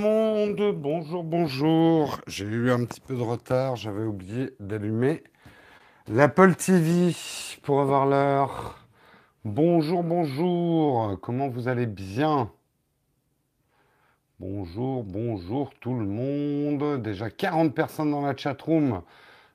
monde, bonjour, bonjour. J'ai eu un petit peu de retard, j'avais oublié d'allumer l'Apple TV pour avoir l'heure. Bonjour, bonjour, comment vous allez bien? Bonjour, bonjour tout le monde. Déjà 40 personnes dans la chatroom.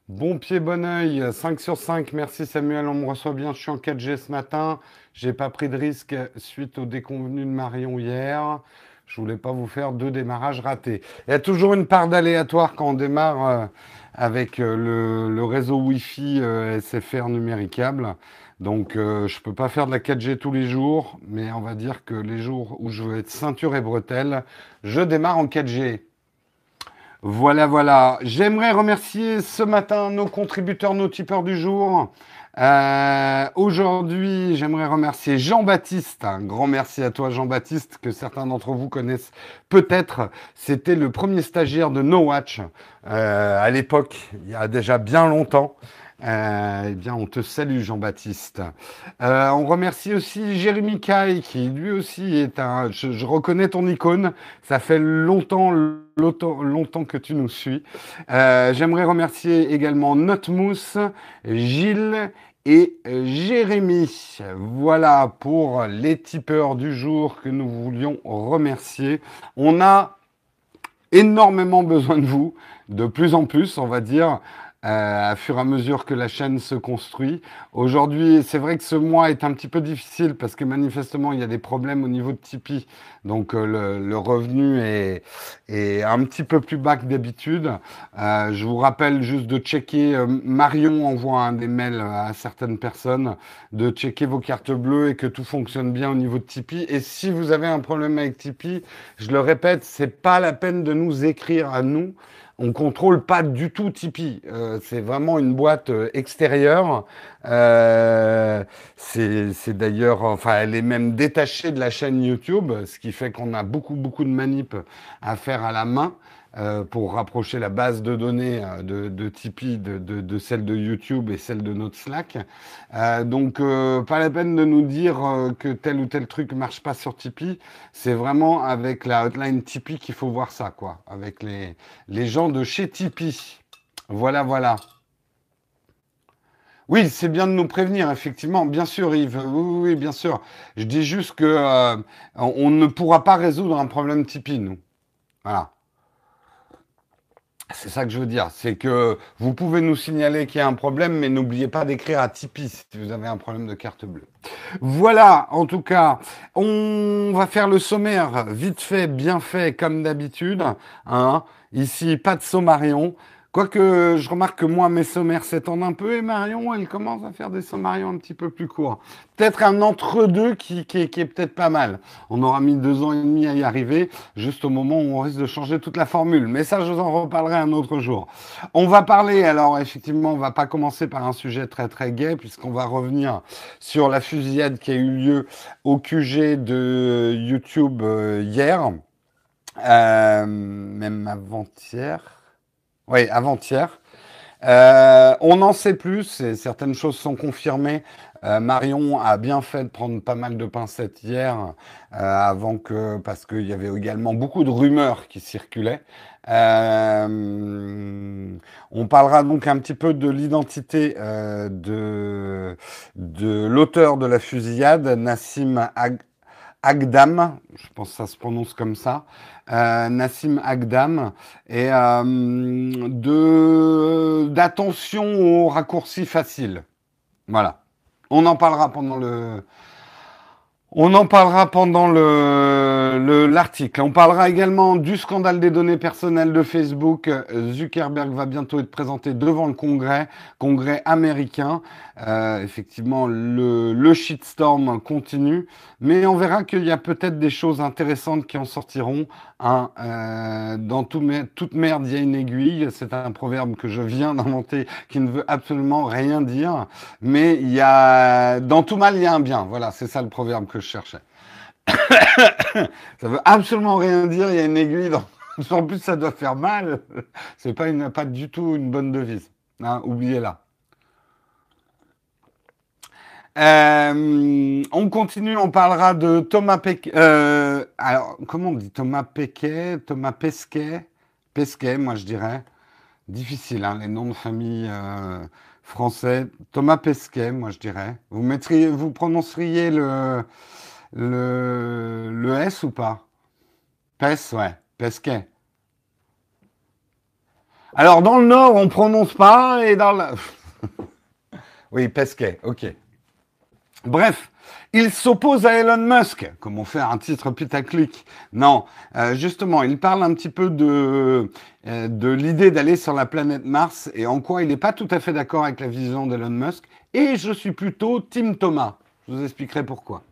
Bon pied, bon oeil, 5 sur 5. Merci Samuel, on me reçoit bien. Je suis en 4G ce matin. J'ai pas pris de risque suite au déconvenu de Marion hier. Je voulais pas vous faire deux démarrages ratés. Il y a toujours une part d'aléatoire quand on démarre euh, avec euh, le, réseau Wi-Fi euh, SFR numéricable. Donc je peux pas faire de la 4G tous les jours, mais on va dire que les jours où je veux être ceinture et bretelle, je démarre en 4G. Voilà, voilà. J'aimerais remercier ce matin nos contributeurs, nos tipeurs du jour. Euh, Aujourd'hui, j'aimerais remercier Jean-Baptiste. Un grand merci à toi, Jean-Baptiste, que certains d'entre vous connaissent peut-être. C'était le premier stagiaire de No Watch euh, à l'époque, il y a déjà bien longtemps. Euh, eh bien, on te salue, Jean-Baptiste. Euh, on remercie aussi Jérémy Caille, qui lui aussi est un. Je, reconnais ton icône. Ça fait longtemps, longtemps, longtemps que tu nous suis. Euh, J'aimerais remercier également Notmousse, Gilles et Jérémy. Voilà pour les tipeurs du jour que nous voulions remercier. On a énormément besoin de vous, de plus en plus, on va dire euh, à fur et à mesure que la chaîne se construit. Aujourd'hui, c'est vrai que ce mois est un petit peu difficile parce que manifestement, il y a des problèmes au niveau de Tipeee. Donc, euh, le, revenu est, est, un petit peu plus bas que d'habitude. Euh, je vous rappelle juste de checker, euh, Marion envoie un des mails à certaines personnes, de checker vos cartes bleues et que tout fonctionne bien au niveau de Tipeee. Et si vous avez un problème avec Tipeee, je le répète, c'est pas la peine de nous écrire à nous on contrôle pas du tout Tipeee. Euh, c'est vraiment une boîte euh, extérieure. Euh, c'est d'ailleurs, enfin, elle est même détachée de la chaîne YouTube, ce qui fait qu'on a beaucoup beaucoup de manip à faire à la main. Euh, pour rapprocher la base de données euh, de, de Tipeee de, de, de, celle de YouTube et celle de notre Slack. Euh, donc, euh, pas la peine de nous dire euh, que tel ou tel truc marche pas sur Tipeee. C'est vraiment avec la hotline Tipeee qu'il faut voir ça, quoi. Avec les, les gens de chez Tipeee. Voilà, voilà. Oui, c'est bien de nous prévenir, effectivement. Bien sûr, Yves. Oui, oui, bien sûr. Je dis juste que on ne pourra pas résoudre un problème Tipeee, nous. Voilà. C'est ça que je veux dire, c'est que vous pouvez nous signaler qu'il y a un problème, mais n'oubliez pas d'écrire à Tipeee si vous avez un problème de carte bleue. Voilà, en tout cas, on va faire le sommaire vite fait, bien fait, comme d'habitude. Hein. Ici, pas de sommarion. Quoique je remarque que moi, mes sommaires s'étendent un peu et Marion, elle commence à faire des sommarions un petit peu plus courts. Peut-être un entre-deux qui, qui, qui, est peut-être pas mal. On aura mis deux ans et demi à y arriver, juste au moment où on risque de changer toute la formule. Mais ça, je vous en reparlerai un autre jour. On va parler, alors effectivement, on va pas commencer par un sujet très très gai, puisqu'on va revenir sur la fusillade qui a eu lieu au QG de YouTube euh, hier, euh, même avant-hier. Oui, avant-hier. Euh, on en sait plus certaines choses sont confirmées. Euh, Marion a bien fait de prendre pas mal de pincettes hier, euh, avant que, parce qu'il y avait également beaucoup de rumeurs qui circulaient. On parlera donc un petit peu de l'identité de, de l'auteur de la fusillade, Nassim Ag Agdam, je pense que ça se prononce comme ça, euh, Nassim Agdam, et euh, d'attention aux raccourcis faciles. Voilà. On en parlera pendant le, on en parlera pendant le l'article. On parlera également du scandale des données personnelles de Facebook. Zuckerberg va bientôt être présenté devant le Congrès, Congrès américain. Euh, effectivement, le, le shitstorm continue, mais on verra qu'il y a peut-être des choses intéressantes qui en sortiront. Hein. Euh, dans toute merde, il y a une aiguille. C'est un proverbe que je viens d'inventer qui ne veut absolument rien dire, mais il y a dans tout mal, il y a un bien. Voilà, c'est ça le proverbe que je cherchais. ça veut absolument rien dire. Il y a une aiguille dans. En plus, ça doit faire mal. C'est pas une, pas du tout une bonne devise. Hein, Oubliez-la. Euh, on continue, on parlera de Thomas Pesquet. Euh, alors, comment on dit Thomas Pesquet Thomas Pesquet? Pesquet, moi je dirais. Difficile, hein, les noms de famille euh, français. Thomas Pesquet, moi je dirais. Vous, mettriez, vous prononceriez le, le, le S ou pas? Pes, ouais. Pesquet. Alors, dans le Nord, on prononce pas, et dans la... oui, Pesquet, ok. Bref, il s'oppose à Elon Musk. Comment faire un titre putaclic Non, euh, justement, il parle un petit peu euh, de l'idée d'aller sur la planète Mars et en quoi il n'est pas tout à fait d'accord avec la vision d'Elon Musk. Et je suis plutôt Tim Thomas. Je vous expliquerai pourquoi.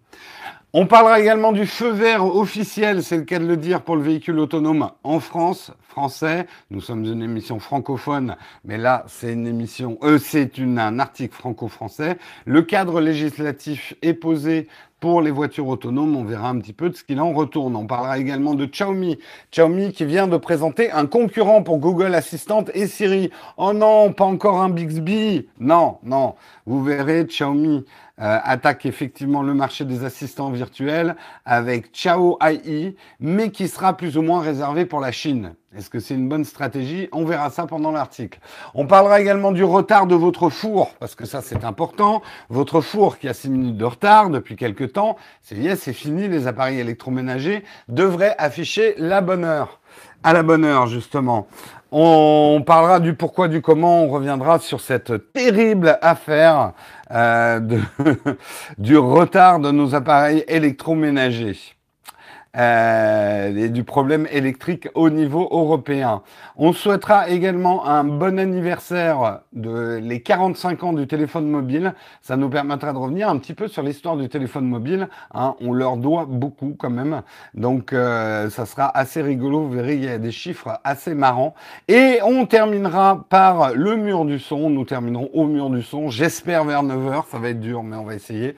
On parlera également du feu vert officiel, c'est le cas de le dire, pour le véhicule autonome en France, français. Nous sommes une émission francophone, mais là, c'est une émission, euh, c'est un article franco-français. Le cadre législatif est posé pour les voitures autonomes. On verra un petit peu de ce qu'il en retourne. On parlera également de Xiaomi. Xiaomi qui vient de présenter un concurrent pour Google Assistant et Siri. Oh non, pas encore un Bixby. Non, non. Vous verrez, Xiaomi euh, attaque effectivement le marché des assistants virtuels avec Xiao AI, mais qui sera plus ou moins réservé pour la Chine. Est-ce que c'est une bonne stratégie? On verra ça pendant l'article. On parlera également du retard de votre four, parce que ça c'est important. Votre four qui a 6 minutes de retard depuis quelques temps, c'est c'est fini, les appareils électroménagers devraient afficher la bonne heure. À la bonne heure, justement. On parlera du pourquoi, du comment, on reviendra sur cette terrible affaire euh, du retard de nos appareils électroménagers euh, du problème électrique au niveau européen. On souhaitera également un bon anniversaire de les 45 ans du téléphone mobile. Ça nous permettra de revenir un petit peu sur l'histoire du téléphone mobile. Hein. On leur doit beaucoup quand même. Donc euh, ça sera assez rigolo. Vous verrez, il y a des chiffres assez marrants. Et on terminera par le mur du son. Nous terminerons au mur du son. J'espère vers 9h. Ça va être dur, mais on va essayer.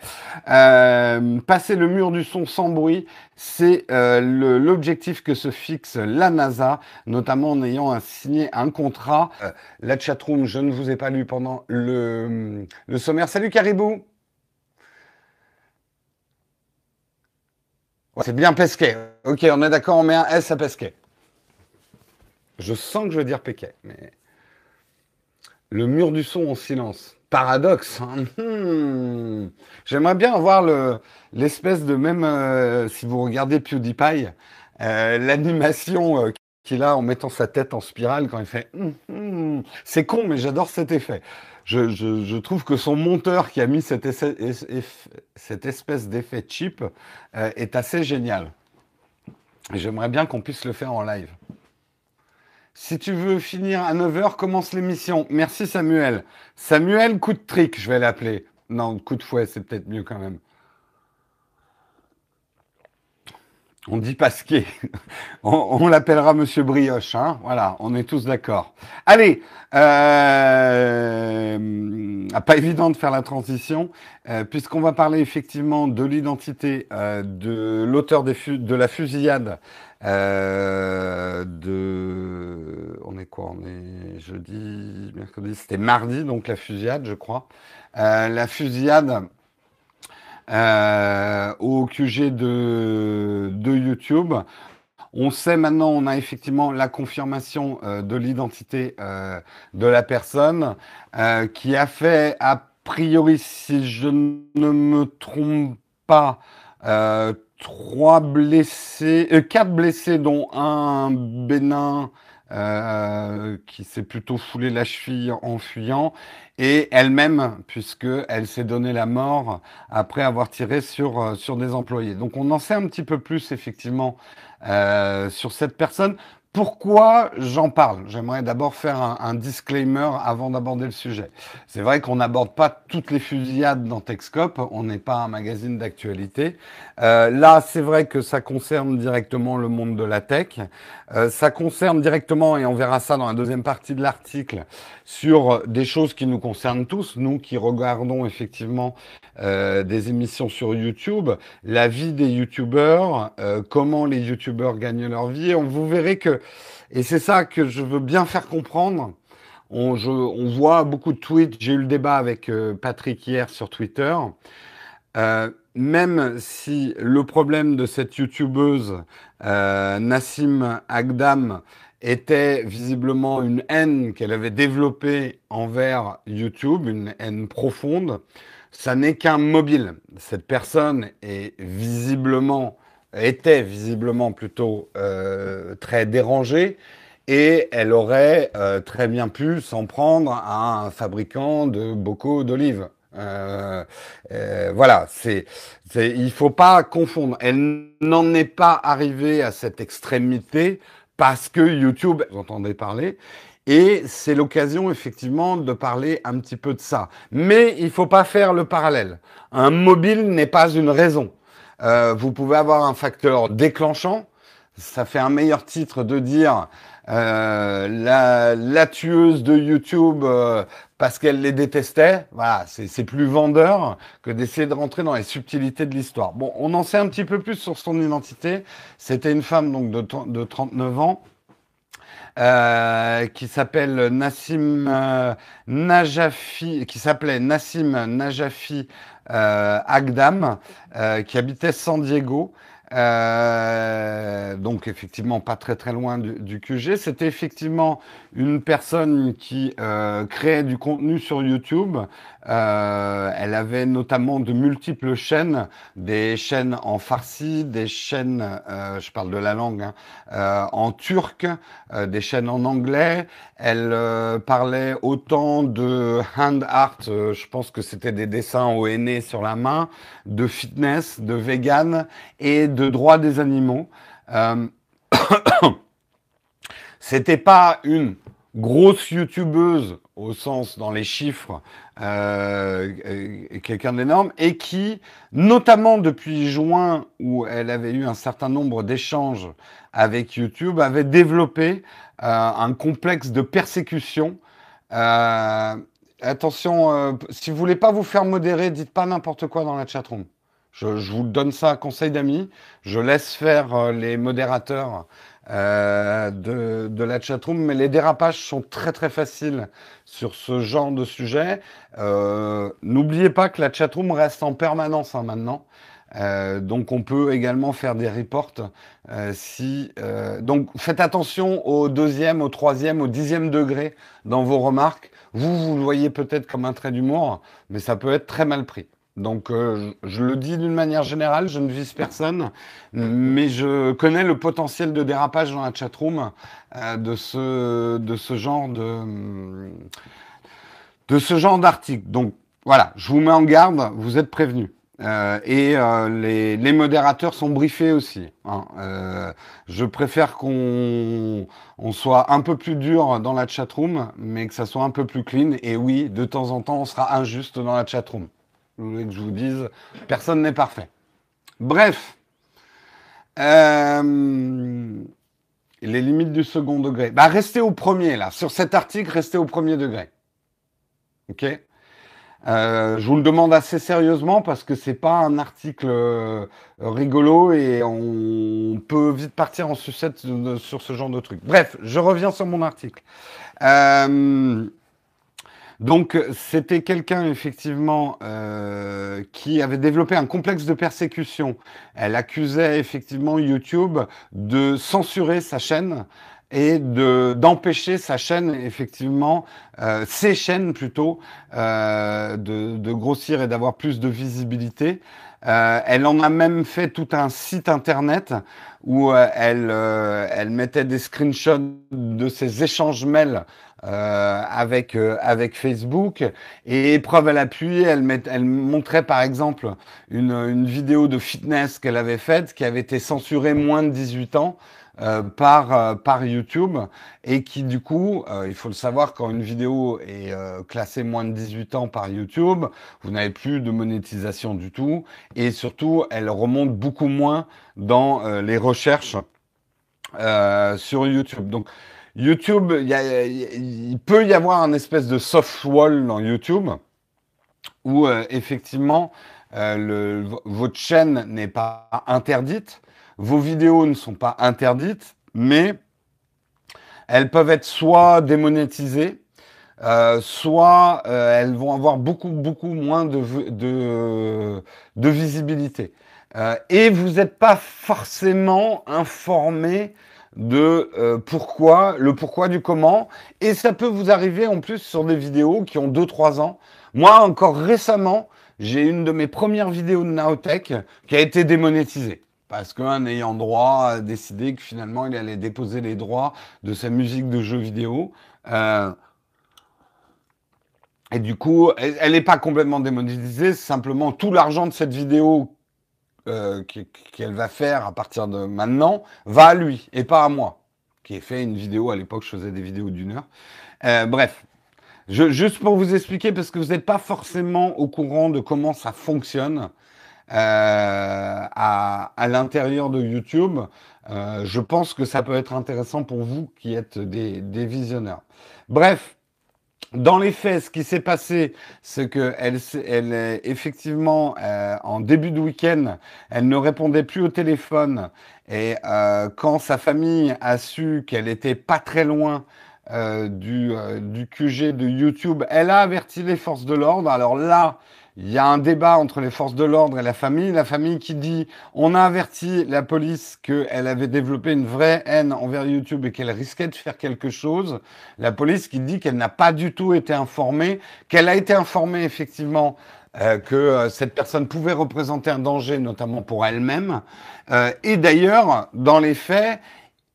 Euh, passer le mur du son sans bruit, c'est euh, l'objectif que se fixe la NASA, notamment en ayant signé un contrat. Euh, la chatroom, je ne vous ai pas lu pendant le, le sommaire. Salut Caribou C'est bien Pesquet. Ok, on est d'accord, on met un S à Pesquet. Je sens que je veux dire Pesquet, mais... Le mur du son en silence paradoxe. Hmm. J'aimerais bien avoir l'espèce de même, euh, si vous regardez PewDiePie, euh, l'animation euh, qu'il a en mettant sa tête en spirale quand il fait. Hmm, hmm. C'est con, mais j'adore cet effet. Je, trouve que son monteur qui a mis cette espèce d'effet cheap est assez génial. J'aimerais bien qu'on puisse le faire en live. Si tu veux finir à 9h, commence l'émission. Merci Samuel. Samuel, coup de trick, je vais l'appeler. Non, coup de fouet, c'est peut-être mieux quand même. On dit Pasquier. on, on l'appellera Monsieur Brioche. Hein voilà, on est tous d'accord. Allez, euh, ah, pas évident de faire la transition, euh, puisqu'on va parler effectivement de l'identité euh, de l'auteur de la fusillade euh, de, on est quoi On est jeudi, mercredi. C'était mardi, donc la fusillade, je crois. Euh, la fusillade euh, au QG de, de YouTube. On sait maintenant, on a effectivement la confirmation de l'identité de la personne qui a fait, a priori, si je ne me trompe pas, trois blessés, euh, quatre blessés, dont un bénin euh, qui s'est plutôt foulé la cheville en fuyant, et elle-même, puisqu'elle s'est donné la mort après avoir tiré sur, euh, sur des employés. Donc on en sait un petit peu plus, effectivement, sur cette personne. Pourquoi j'en parle? J'aimerais d'abord faire un, disclaimer avant d'aborder le sujet. C'est vrai qu'on n'aborde pas toutes les fusillades dans Techscope, on n'est pas un magazine d'actualité. Euh, là, c'est vrai que ça concerne directement le monde de la tech. Euh, ça concerne directement, et on verra ça dans la deuxième partie de l'article, sur des choses qui nous concernent tous, nous qui regardons effectivement euh, des émissions sur YouTube, la vie des YouTubeurs, euh, comment les YouTubeurs gagnent leur vie. On vous verrez que, et c'est ça que je veux bien faire comprendre, on, voit beaucoup de tweets. J'ai eu le débat avec euh, Patrick hier sur Twitter. Euh, même si le problème de cette youtubeuse Nassim Agdam était visiblement une haine qu'elle avait développée envers YouTube, une haine profonde, ça n'est qu'un mobile. Cette personne était visiblement plutôt euh, très dérangée et elle aurait euh, très bien pu s'en prendre à un fabricant de bocaux d'olives. Euh, voilà, c'est, il faut pas confondre. Elle n'en est pas arrivée à cette extrémité parce que YouTube, vous entendez parler, et c'est l'occasion effectivement de parler un petit peu de ça. Mais il faut pas faire le parallèle. Un mobile n'est pas une raison. Euh, vous pouvez avoir un facteur déclenchant. Ça fait un meilleur titre de dire euh, la, la, tueuse de YouTube euh, parce qu'elle les détestait. Voilà, c'est plus vendeur que d'essayer de rentrer dans les subtilités de l'histoire. Bon, on en sait un petit peu plus sur son identité. C'était une femme donc de, de 39 ans euh, qui s'appelle Nassim euh, Najafi, qui s'appelait Nassim Najafi euh, Agdam, qui habitait San Diego. Donc effectivement pas très très loin du, QG. C'était effectivement une personne qui créait du contenu sur YouTube euh, elle avait notamment de multiples chaînes, des chaînes en farsi, des chaînes, euh, je parle de la langue, hein, euh, en turc, euh, des chaînes en anglais. Elle euh, parlait autant de hand art, je pense que c'était des dessins au henné sur la main, de fitness, de vegan et de droits des animaux. C'était pas une grosse youtubeuse au sens dans les chiffres, euh, euh, quelqu'un d'énorme, et qui, notamment depuis juin, où elle avait eu un certain nombre d'échanges avec YouTube, avait développé euh, un complexe de persécution. Attention, si vous voulez pas vous faire modérer, dites pas n'importe quoi dans la chatroom. Je, je vous donne ça à conseil d'amis. Je laisse faire les modérateurs euh, de, de, la chatroom, mais les dérapages sont très très faciles sur ce genre de sujet. Euh, N'oubliez pas que la chatroom reste en permanence hein, maintenant. Euh, donc on peut également faire des reports si donc faites attention au deuxième, au troisième, au dixième degré dans vos remarques. Vous vous le voyez peut-être comme un trait d'humour, mais ça peut être très mal pris. Donc, euh, je le dis d'une manière générale, je ne vise personne, mais je connais le potentiel de dérapage dans la chatroom euh, de ce genre de d'article. Donc, voilà, je vous mets en garde, vous êtes prévenus. Euh, et les, modérateurs sont briefés aussi. Hein. Je préfère qu'on on soit un peu plus dur dans la chatroom, mais que ça soit un peu plus clean. Et oui, de temps en temps, on sera injuste dans la chatroom. Vous voulez que je vous dise, personne n'est parfait. Bref, euh, les limites du second degré. Bah, restez au premier, là. Sur cet article, restez au premier degré. OK? Euh, je vous le demande assez sérieusement parce que c'est pas un article euh, rigolo et on peut vite partir en sucette sur ce genre de truc. Bref, je reviens sur mon article. Euh, donc c'était quelqu'un effectivement euh, qui avait développé un complexe de persécution. Elle accusait effectivement YouTube de censurer sa chaîne et de d'empêcher sa chaîne effectivement euh, ses chaînes plutôt euh, de, grossir et d'avoir plus de visibilité. Euh, elle en a même fait tout un site internet où euh, elle euh, elle mettait des screenshots de ses échanges mails euh, avec euh, avec Facebook et preuve à l'appui, elle, met, elle montrait par exemple une, une vidéo de fitness qu'elle avait faite qui avait été censurée moins de 18 ans. Euh, par euh, par YouTube et qui du coup, euh, il faut le savoir, quand une vidéo est classée moins de 18 ans par YouTube, vous n'avez plus de monétisation du tout et surtout, elle remonte beaucoup moins dans les recherches sur YouTube. Donc YouTube, il peut y avoir un espèce de soft wall dans YouTube où euh, effectivement euh, votre chaîne n'est pas interdite, vos vidéos ne sont pas interdites, mais elles peuvent être soit démonétisées, euh, soit elles vont avoir beaucoup, beaucoup moins de, visibilité. Et vous n'êtes pas forcément informé de pourquoi, le pourquoi du comment. Et ça peut vous arriver en plus sur des vidéos qui ont 2-3 ans. Moi, encore récemment, j'ai une de mes premières vidéos de Naotech qui a été démonétisée. Parce qu'un ayant droit a décidé que finalement il allait déposer les droits de sa musique de jeux vidéo. Euh, et du coup, elle n'est pas complètement démonétisée, c'est simplement tout l'argent de cette vidéo euh, qu'elle va faire à partir de maintenant va à lui et pas à moi, qui ai fait une vidéo à l'époque, je faisais des vidéos d'une heure. Euh, bref, juste pour vous expliquer, parce que vous n'êtes pas forcément au courant de comment ça fonctionne euh, à, l'intérieur de YouTube, je pense que ça peut être intéressant pour vous qui êtes des visionneurs. Bref, dans les faits, ce qui s'est passé, c'est que elle, elle effectivement, euh, en début de week-end, elle ne répondait plus au téléphone. Et euh, quand sa famille a su qu'elle était pas très loin euh, du, du QG de YouTube, elle a averti les forces de l'ordre. Alors là, il y a un débat entre les forces de l'ordre et la famille. La famille qui dit on a averti la police qu'elle avait développé une vraie haine envers YouTube et qu'elle risquait de faire quelque chose. La police qui dit qu'elle n'a pas du tout été informée, qu'elle a été informée effectivement euh, que euh, cette personne pouvait représenter un danger, notamment pour elle-même. Euh, et d'ailleurs, dans les faits,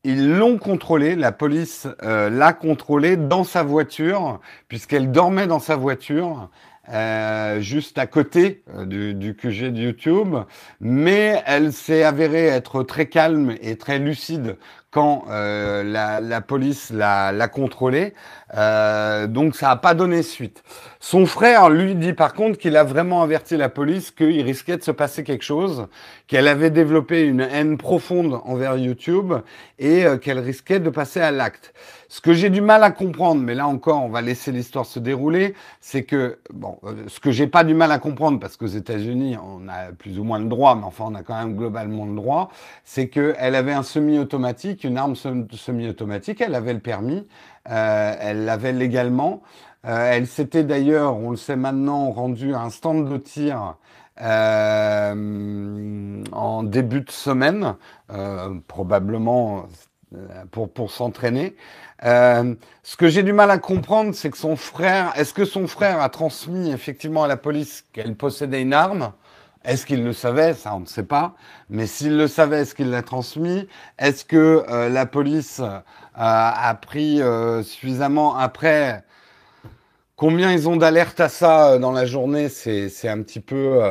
ils l'ont contrôlée, la police l'a contrôlée dans sa voiture, puisqu'elle dormait dans sa voiture. Euh, juste à côté euh, du, du, QG de YouTube, mais elle s'est avérée être très calme et très lucide quand euh, la, la, police l'a contrôlée. Euh, donc ça n'a pas donné suite. Son frère lui dit par contre qu'il a vraiment averti la police qu'il risquait de se passer quelque chose, qu'elle avait développé une haine profonde envers YouTube et euh, qu'elle risquait de passer à l'acte. Ce que j'ai du mal à comprendre, mais là encore, on va laisser l'histoire se dérouler, c'est que, bon, euh, ce que j'ai pas du mal à comprendre, parce qu'aux États-Unis, on a plus ou moins le droit, mais enfin, on a quand même globalement le droit, c'est qu'elle avait un semi-automatique, une arme semi-automatique, elle avait le permis, euh, elle l'avait légalement. Euh, elle s'était d'ailleurs, on le sait maintenant, rendue à un stand de tir euh, en début de semaine, probablement pour, pour s'entraîner. Ce que j'ai du mal à comprendre, c'est que son frère, est-ce que son frère a transmis effectivement à la police qu'elle possédait une arme? Est-ce qu'il le savait? Ça, on ne sait pas. Mais s'il le savait, est-ce qu'il l'a transmis? Est-ce que euh, la police euh, a pris euh, suffisamment après? Combien ils ont d'alerte à ça dans la journée? C'est un petit peu,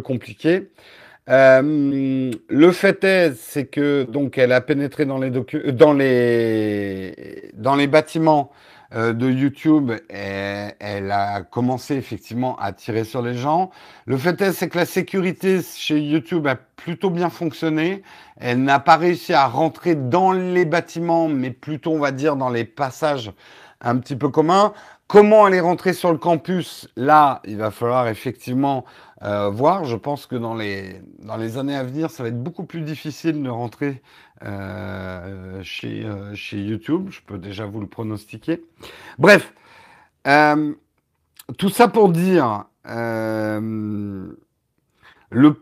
compliqué. Le fait est, c'est que donc elle a pénétré dans les dans dans les bâtiments euh, de YouTube elle a commencé effectivement à tirer sur les gens. Le fait est, c'est que la sécurité chez YouTube a plutôt bien fonctionné. Elle n'a pas réussi à rentrer dans les bâtiments, mais plutôt, on va dire, dans les passages un petit peu communs. Comment elle est rentrée sur le campus? Là, il va falloir effectivement euh, voir. Je pense que dans les, dans les années à venir, ça va être beaucoup plus difficile de rentrer euh, chez, euh, chez YouTube. Je peux déjà vous le pronostiquer. Bref, euh, tout ça pour dire euh, le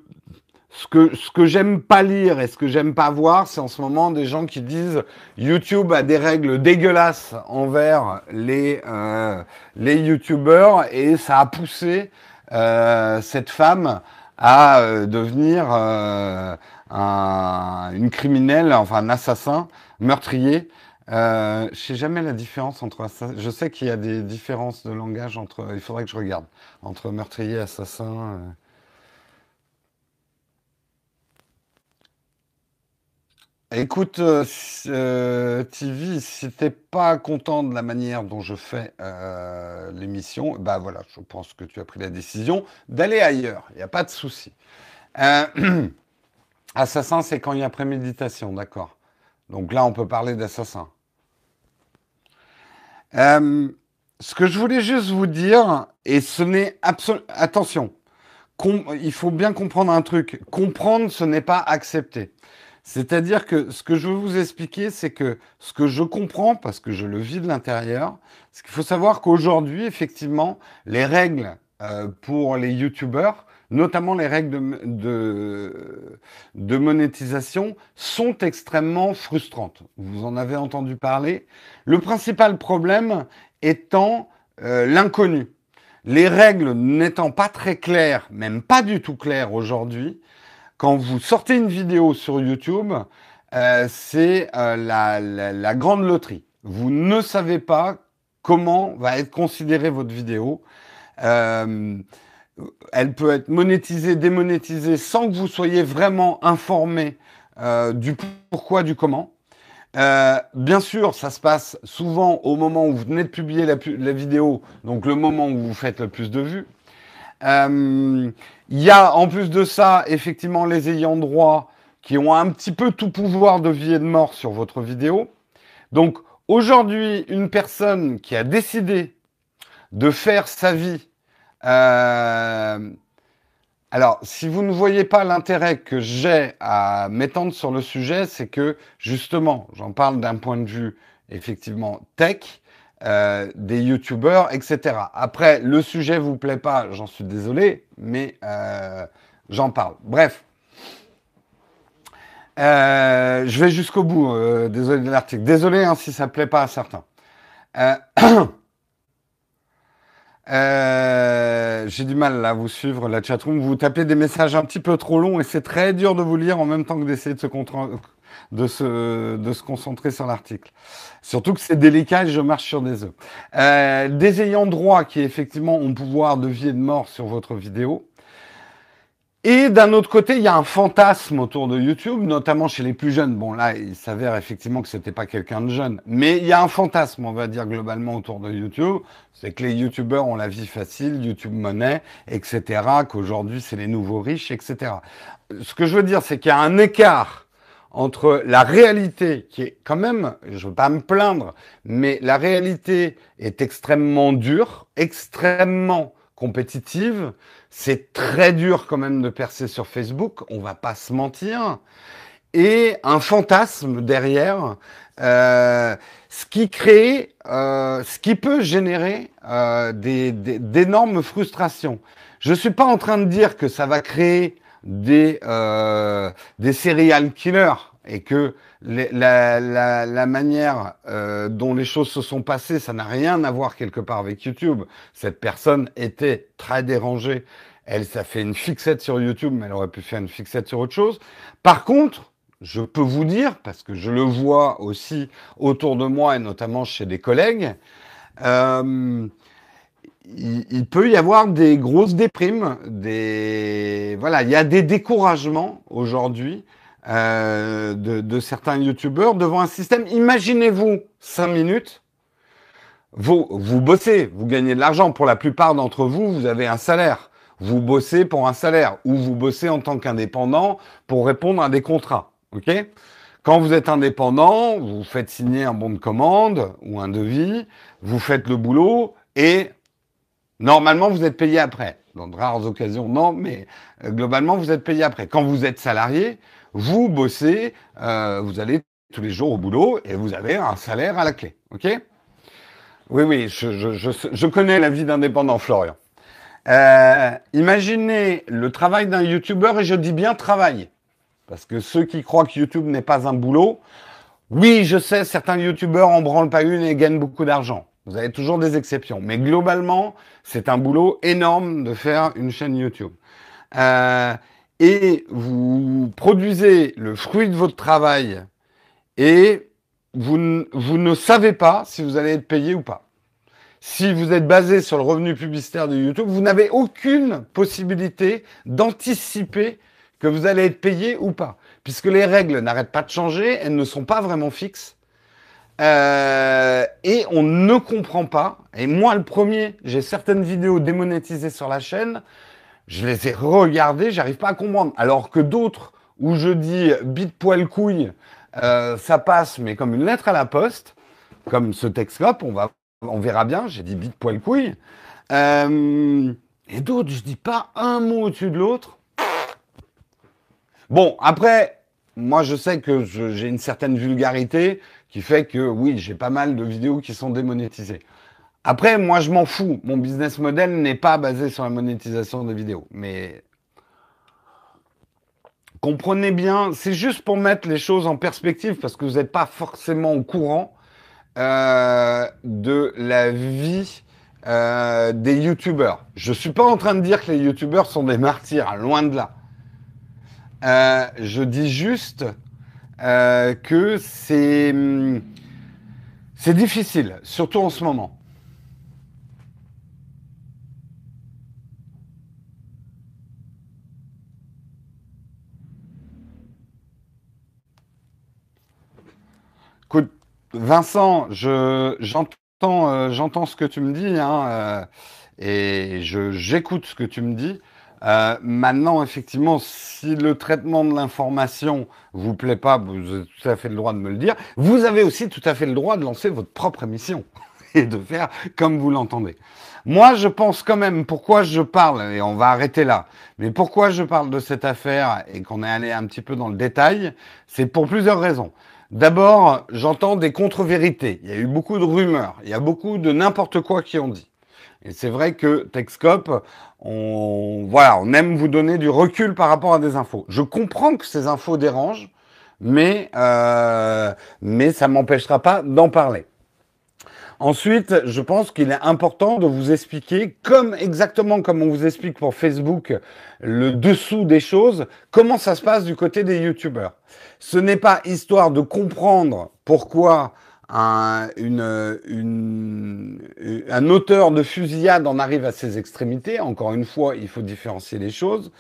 ce que, ce que j'aime pas lire et ce que j'aime pas voir, c'est en ce moment des gens qui disent YouTube a des règles dégueulasses envers les, euh, les YouTubeurs et ça a poussé cette femme à devenir un, une criminelle, enfin un assassin, meurtrier. Euh, je sais jamais la différence entre Je sais qu'il y a des différences de langage entre. Il faudrait que je regarde entre meurtrier assassin. Euh. Écoute, euh, TV, si t'es pas content de la manière dont je fais euh, l'émission, bah voilà, je pense que tu as pris la décision d'aller ailleurs. Il n'y a pas de souci. Euh, assassin, c'est quand il y a préméditation, d'accord. Donc là, on peut parler d'assassin. Euh, ce que je voulais juste vous dire, et ce n'est absolument... Attention, il faut bien comprendre un truc. Comprendre, ce n'est pas accepter. C'est-à-dire que ce que je veux vous expliquer, c'est que ce que je comprends, parce que je le vis de l'intérieur, c'est qu'il faut savoir qu'aujourd'hui, effectivement, les règles euh, pour les youtubeurs, notamment les règles de, monétisation, sont extrêmement frustrantes. Vous en avez entendu parler. Le principal problème étant euh, l'inconnu. Les règles n'étant pas très claires, même pas du tout claires aujourd'hui, quand vous sortez une vidéo sur YouTube, euh, c'est euh, la, grande loterie. Vous ne savez pas comment va être considérée votre vidéo. Elle peut être monétisée, démonétisée, sans que vous soyez vraiment informé du pourquoi, du comment. bien sûr, ça se passe souvent au moment où vous venez de publier la, la vidéo, donc le moment où vous faites le plus de vues. Euh, il y a en plus de ça, effectivement, les ayants droit qui ont un petit peu tout pouvoir de vie et de mort sur votre vidéo. Donc aujourd'hui, une personne qui a décidé de faire sa vie. Euh, alors, si vous ne voyez pas l'intérêt que j'ai à m'étendre sur le sujet, c'est que justement, j'en parle d'un point de vue effectivement tech, euh, des youtubeurs, etc. Après, le sujet vous plaît pas, j'en suis désolé, mais euh, j'en parle. Bref. Je vais jusqu'au bout, désolé de l'article. Désolé hein, si ça plaît pas à certains. J'ai du mal à vous suivre la chatroom. Vous tapez des messages un petit peu trop longs et c'est très dur de vous lire en même temps que d'essayer de se concentrer sur l'article. Surtout que c'est délicat et je marche sur des œufs. Euh, des ayants droit qui effectivement ont pouvoir de vie et de mort sur votre vidéo. Et d'un autre côté, il y a un fantasme autour de YouTube, notamment chez les plus jeunes. Bon, là, il s'avère effectivement que c'était pas quelqu'un de jeune, mais il y a un fantasme, on va dire globalement autour de YouTube, c'est que les YouTubeurs ont la vie facile, YouTube monnaie, etc. Qu'aujourd'hui c'est les nouveaux riches, etc. Ce que je veux dire, c'est qu'il y a un écart entre la réalité qui est quand même, je veux pas me plaindre, mais la réalité est extrêmement dure, extrêmement compétitive. C'est très dur quand même de percer sur Facebook, on va pas se mentir. Et un fantasme derrière, euh, ce qui crée, euh, ce qui peut générer euh, d'énormes frustrations. Je suis pas en train de dire que ça va créer des, des serial killers et que la, manière euh, dont les choses se sont passées, ça n'a rien à voir quelque part avec YouTube. Cette personne était très dérangée. Elle, ça fait une fixette sur YouTube, mais elle aurait pu faire une fixette sur autre chose. Par contre, je peux vous dire, parce que je le vois aussi autour de moi et notamment chez des collègues, euh, il, peut y avoir des grosses déprimes, des voilà, il y a des découragements aujourd'hui euh, de, certains youtubeurs devant un système. Imaginez-vous cinq minutes, vous vous bossez, vous gagnez de l'argent. Pour la plupart d'entre vous, vous avez un salaire. Vous bossez pour un salaire ou vous bossez en tant qu'indépendant pour répondre à des contrats. Ok? Quand vous êtes indépendant, vous faites signer un bon de commande ou un devis, vous faites le boulot et Normalement, vous êtes payé après. Dans de rares occasions, non, mais euh, globalement, vous êtes payé après. Quand vous êtes salarié, vous bossez, euh, vous allez tous les jours au boulot et vous avez un salaire à la clé. OK? Oui, oui, je, connais la vie d'indépendant, Florian. Euh, imaginez le travail d'un YouTuber, et je dis bien travail. Parce que ceux qui croient que YouTube n'est pas un boulot, oui, je sais, certains YouTubeurs en branlent pas une et gagnent beaucoup d'argent. Vous avez toujours des exceptions. Mais globalement, c'est un boulot énorme de faire une chaîne YouTube. Euh, et vous produisez le fruit de votre travail et vous, ne savez pas si vous allez être payé ou pas. Si vous êtes basé sur le revenu publicitaire de YouTube, vous n'avez aucune possibilité d'anticiper que vous allez être payé ou pas. Puisque les règles n'arrêtent pas de changer, elles ne sont pas vraiment fixes. Euh, et on ne comprend pas. Et moi, le premier, j'ai certaines vidéos démonétisées sur la chaîne. Je les ai regardées, j'arrive pas à comprendre. Alors que d'autres, où je dis bite poil couille, euh, ça passe, mais comme une lettre à la poste, comme ce texte-là, on on verra bien. J'ai dit bite poil couille. Euh, et d'autres, je dis pas un mot au-dessus de l'autre. Bon, après, moi, je sais que j'ai une certaine vulgarité qui fait que oui, j'ai pas mal de vidéos qui sont démonétisées. Après, moi, je m'en fous. Mon business model n'est pas basé sur la monétisation des vidéos. Mais comprenez bien, c'est juste pour mettre les choses en perspective parce que vous n'êtes pas forcément au courant euh, de la vie euh, des youtubeurs. Je suis pas en train de dire que les youtubeurs sont des martyrs, loin de là. Euh, je dis juste que c'est c'est difficile, surtout en ce moment. Écoute, Vincent, euh, j'entends ce que tu me dis, hein, euh, et j'écoute ce que tu me dis. Euh, maintenant, effectivement, si le traitement de l'information vous plaît pas, vous avez tout à fait le droit de me le dire. Vous avez aussi tout à fait le droit de lancer votre propre émission et de faire comme vous l'entendez. Moi, je pense quand même, pourquoi je parle, et on va arrêter là, mais pourquoi je parle de cette affaire et qu'on est allé un petit peu dans le détail, c'est pour plusieurs raisons. D'abord, j'entends des contre-vérités. Il y a eu beaucoup de rumeurs. Il y a beaucoup de n'importe quoi qui ont dit. Et c'est vrai que Texcope, on, voilà, on aime vous donner du recul par rapport à des infos. Je comprends que ces infos dérangent, mais, euh, mais ça m'empêchera pas d'en parler. Ensuite, je pense qu'il est important de vous expliquer, comme exactement comme on vous explique pour Facebook, le dessous des choses, comment ça se passe du côté des youtubeurs. Ce n'est pas histoire de comprendre pourquoi un, une, une, un auteur de fusillade en arrive à ses extrémités. Encore une fois, il faut différencier les choses.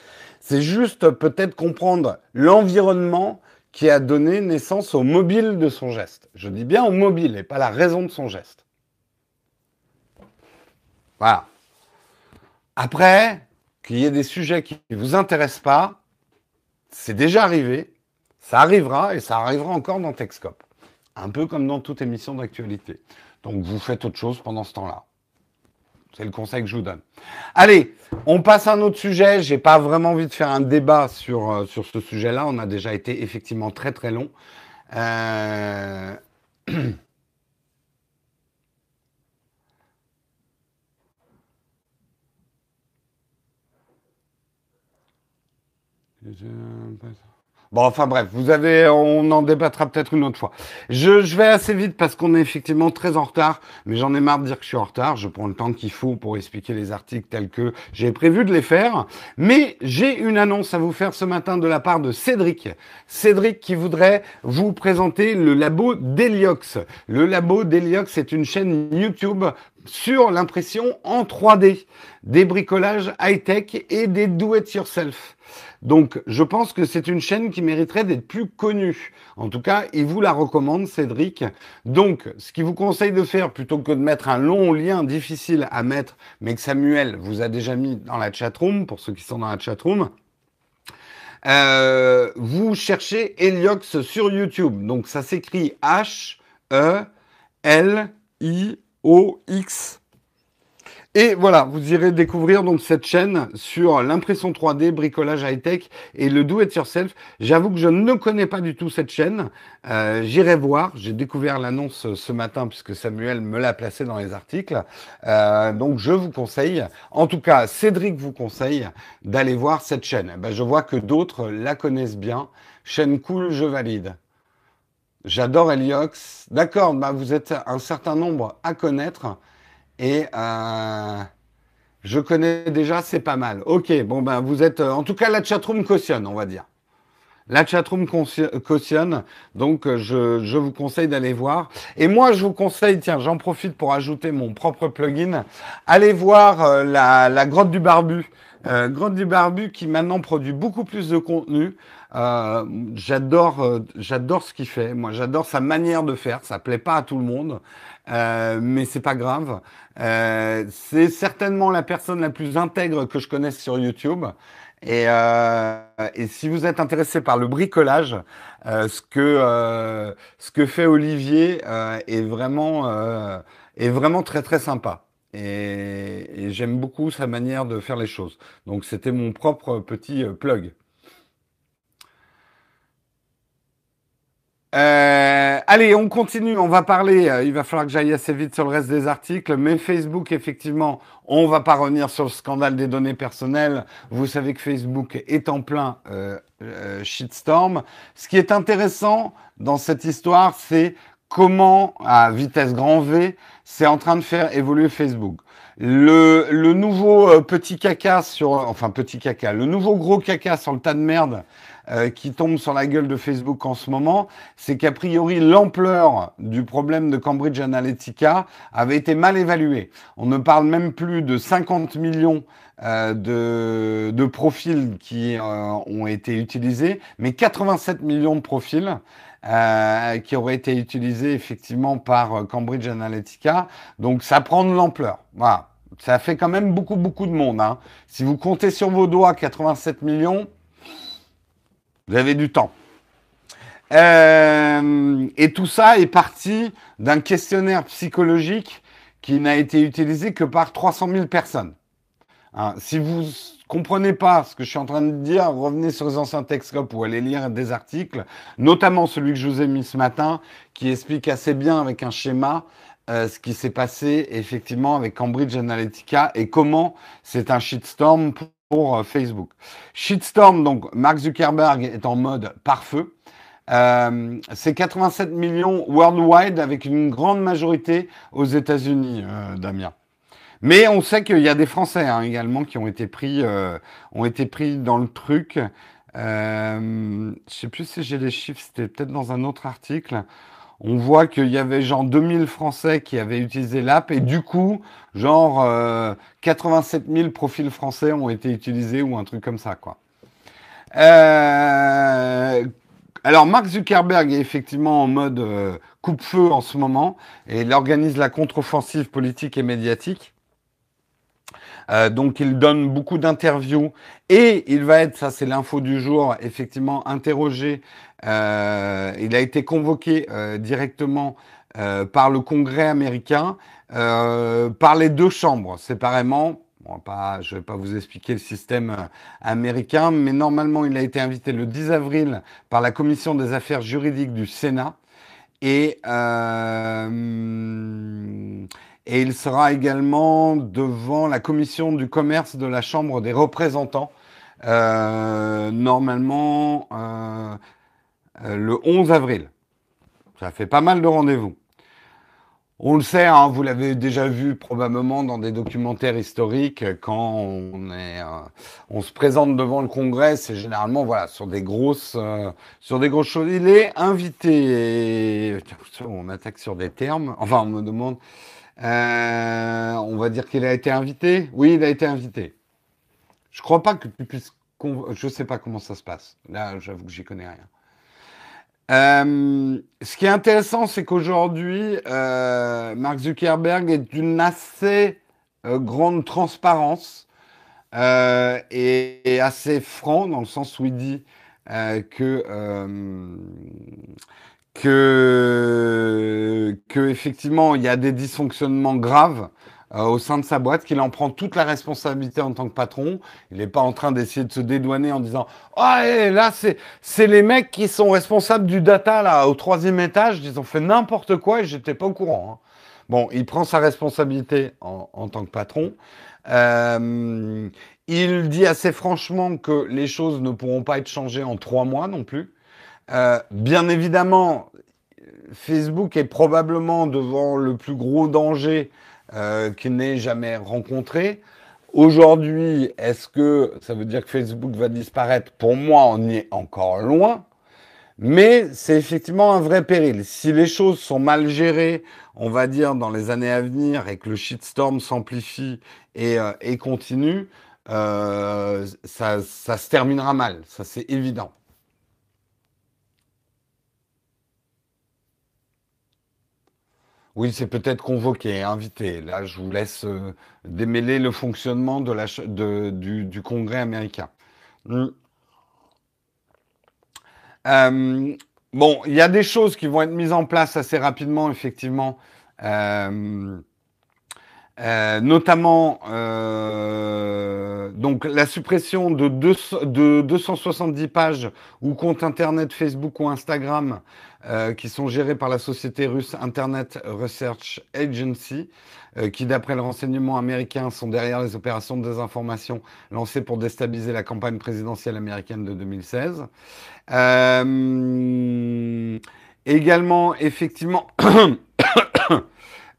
C'est juste peut-être comprendre l'environnement qui a donné naissance au mobile de son geste. Je dis bien au mobile et pas la raison de son geste. Voilà. Après, qu'il y ait des sujets qui ne vous intéressent pas, c'est déjà arrivé, ça arrivera et ça arrivera encore dans Texcope. Un peu comme dans toute émission d'actualité. Donc vous faites autre chose pendant ce temps-là. C'est le conseil que je vous donne. Allez, on passe à un autre sujet. J'ai pas vraiment envie de faire un débat sur, euh, sur ce sujet-là. On a déjà été effectivement très très long. Euh... Bon, enfin bref, vous avez, on en débattra peut-être une autre fois. Je, vais assez vite parce qu'on est effectivement très en retard, mais j'en ai marre de dire que je suis en retard. Je prends le temps qu'il faut pour expliquer les articles tels que j'ai prévu de les faire. Mais j'ai une annonce à vous faire ce matin de la part de Cédric. Cédric qui voudrait vous présenter le labo d'Heliox. Le labo d'Heliox est une chaîne YouTube sur l'impression en 3D, des bricolages high-tech et des do-it-yourself. Donc, je pense que c'est une chaîne qui mériterait d'être plus connue. En tout cas, il vous la recommande, Cédric. Donc, ce qu'il vous conseille de faire, plutôt que de mettre un long lien difficile à mettre, mais que Samuel vous a déjà mis dans la chatroom, pour ceux qui sont dans la chatroom, euh, vous cherchez Heliox sur YouTube. Donc, ça s'écrit H-E-L-I-O-X. Et voilà, vous irez découvrir donc cette chaîne sur l'impression 3D, bricolage high-tech et le do-it-yourself. J'avoue que je ne connais pas du tout cette chaîne. Euh, J'irai voir. J'ai découvert l'annonce ce matin puisque Samuel me l'a placé dans les articles. Euh, donc je vous conseille, en tout cas Cédric vous conseille d'aller voir cette chaîne. Ben, je vois que d'autres la connaissent bien. Chaîne cool, je valide. J'adore Heliox. D'accord, bah vous êtes un certain nombre à connaître. Et euh, je connais déjà, c'est pas mal. Ok, bon ben vous êtes, euh, en tout cas la chatroom cautionne, on va dire. La chatroom cautionne, donc euh, je, je vous conseille d'aller voir. Et moi, je vous conseille, tiens, j'en profite pour ajouter mon propre plugin. Allez voir la, la grotte du barbu. Euh, grotte du barbu qui maintenant produit beaucoup plus de contenu. Euh, j'adore, j'adore ce qu'il fait. Moi, j'adore sa manière de faire. Ça plaît pas à tout le monde, euh, mais c'est pas grave. Euh, c'est certainement la personne la plus intègre que je connaisse sur YouTube. Et, euh, et si vous êtes intéressé par le bricolage, euh, ce que euh, ce que fait Olivier est vraiment est vraiment très très sympa. Et j'aime beaucoup sa manière de faire les choses. Donc c'était mon propre petit plug. Euh, allez, on continue, on va parler. Euh, il va falloir que j'aille assez vite sur le reste des articles, mais Facebook, effectivement, on va pas revenir sur le scandale des données personnelles. Vous savez que Facebook est en plein euh, shitstorm. Ce qui est intéressant dans cette histoire, c'est comment, à vitesse grand V, c'est en train de faire évoluer Facebook. Le, le nouveau petit caca sur, enfin petit caca, le nouveau gros caca sur le tas de merde euh, qui tombe sur la gueule de Facebook en ce moment, c'est qu'a priori l'ampleur du problème de Cambridge Analytica avait été mal évaluée. On ne parle même plus de 50 millions euh, de, de, profils qui euh, ont été utilisés, mais 87 millions de profils. Euh, qui auraient été utilisés effectivement par Cambridge Analytica. Donc ça prend de l'ampleur. Voilà. Ça fait quand même beaucoup, beaucoup de monde. Hein. Si vous comptez sur vos doigts 87 millions, vous avez du temps. Euh, et tout ça est parti d'un questionnaire psychologique qui n'a été utilisé que par 300 000 personnes. Hein, si vous comprenez pas ce que je suis en train de dire, revenez sur les anciens Texcopes ou allez lire des articles, notamment celui que je vous ai mis ce matin, qui explique assez bien avec un schéma euh, ce qui s'est passé effectivement avec Cambridge Analytica et comment c'est un shitstorm pour euh, Facebook. Shitstorm, donc Mark Zuckerberg est en mode pare-feu. Euh, c'est 87 millions worldwide avec une grande majorité aux États-Unis, euh, Damien. Mais on sait qu'il y a des Français hein, également qui ont été pris, dans le truc. Je sais plus si j'ai les chiffres, c'était peut-être dans un autre article on voit qu'il y avait genre 2000 Français qui avaient utilisé l'app et du coup, genre 87 euh, 000 profils français ont été utilisés ou un truc comme ça. Euh, alors, Mark Zuckerberg est effectivement en mode euh, coupe-feu en ce moment et il organise la contre-offensive politique et médiatique. donc il donne beaucoup d'interviews et il va être, ça c'est l'info du jour, effectivement interrogé euh, il a été convoqué euh, directement euh, par le Congrès américain, par les deux chambres séparément. Je ne vais pas vous expliquer le système américain, mais normalement, il a été invité le 10 avril par la Commission des affaires juridiques du Sénat. Et, il sera également devant la Commission du commerce de la Chambre des représentants. normalement, le 11 avril. Ça fait pas mal de rendez-vous. On le sait, hein, vous l'avez déjà vu probablement dans des documentaires historiques, quand on, est, euh, on se présente devant le Congrès, c'est généralement voilà sur des grosses, euh, sur grosses choses. Il est invité. On attaque sur des termes. Enfin, on me demande. on va dire qu'il a été invité. Oui, il a été invité. Je crois pas que tu puisses. Je sais pas comment ça se passe. Là, j'avoue que j'y connais rien. Euh, ce qui est intéressant, c'est qu'aujourd'hui, euh, Mark Zuckerberg est d'une assez euh, grande transparence et, assez franc dans le sens où il dit que que que effectivement il y a des dysfonctionnements graves euh, au sein de sa boîte, qu'il en prend toute la responsabilité en tant que patron. Il n'est pas en train d'essayer de se dédouaner en disant Ah, oh, là, c'est, les mecs qui sont responsables du data là au troisième étage, ils ont fait n'importe quoi et j'étais pas au courant. Hein. Bon, il prend sa responsabilité en, en tant que patron. Euh, il dit assez franchement que les choses ne pourront pas être changées en trois mois non plus. Euh, bien évidemment, Facebook est probablement devant le plus gros danger euh, qu'il n'ait jamais rencontré. Aujourd'hui, est-ce que ça veut dire que Facebook va disparaître? Pour moi, on y est encore loin. Mais c'est effectivement un vrai péril. Si les choses sont mal gérées, on va dire, dans les années à venir, et que le shitstorm s'amplifie et, euh, continue, euh, ça, ça se terminera mal. Ça, c'est évident. Oui, c'est peut-être convoqué, invité. Là, je vous laisse euh, démêler le fonctionnement du, Congrès américain. Hmm. Euh, bon, il y a des choses qui vont être mises en place assez rapidement, effectivement. Euh, Euh, notamment euh, donc la suppression de, de 270 pages ou comptes internet Facebook ou Instagram euh, qui sont gérés par la société russe Internet Research Agency, euh, qui d'après le renseignement américain sont derrière les opérations de désinformation lancées pour déstabiliser la campagne présidentielle américaine de 2016. Euh, également, effectivement,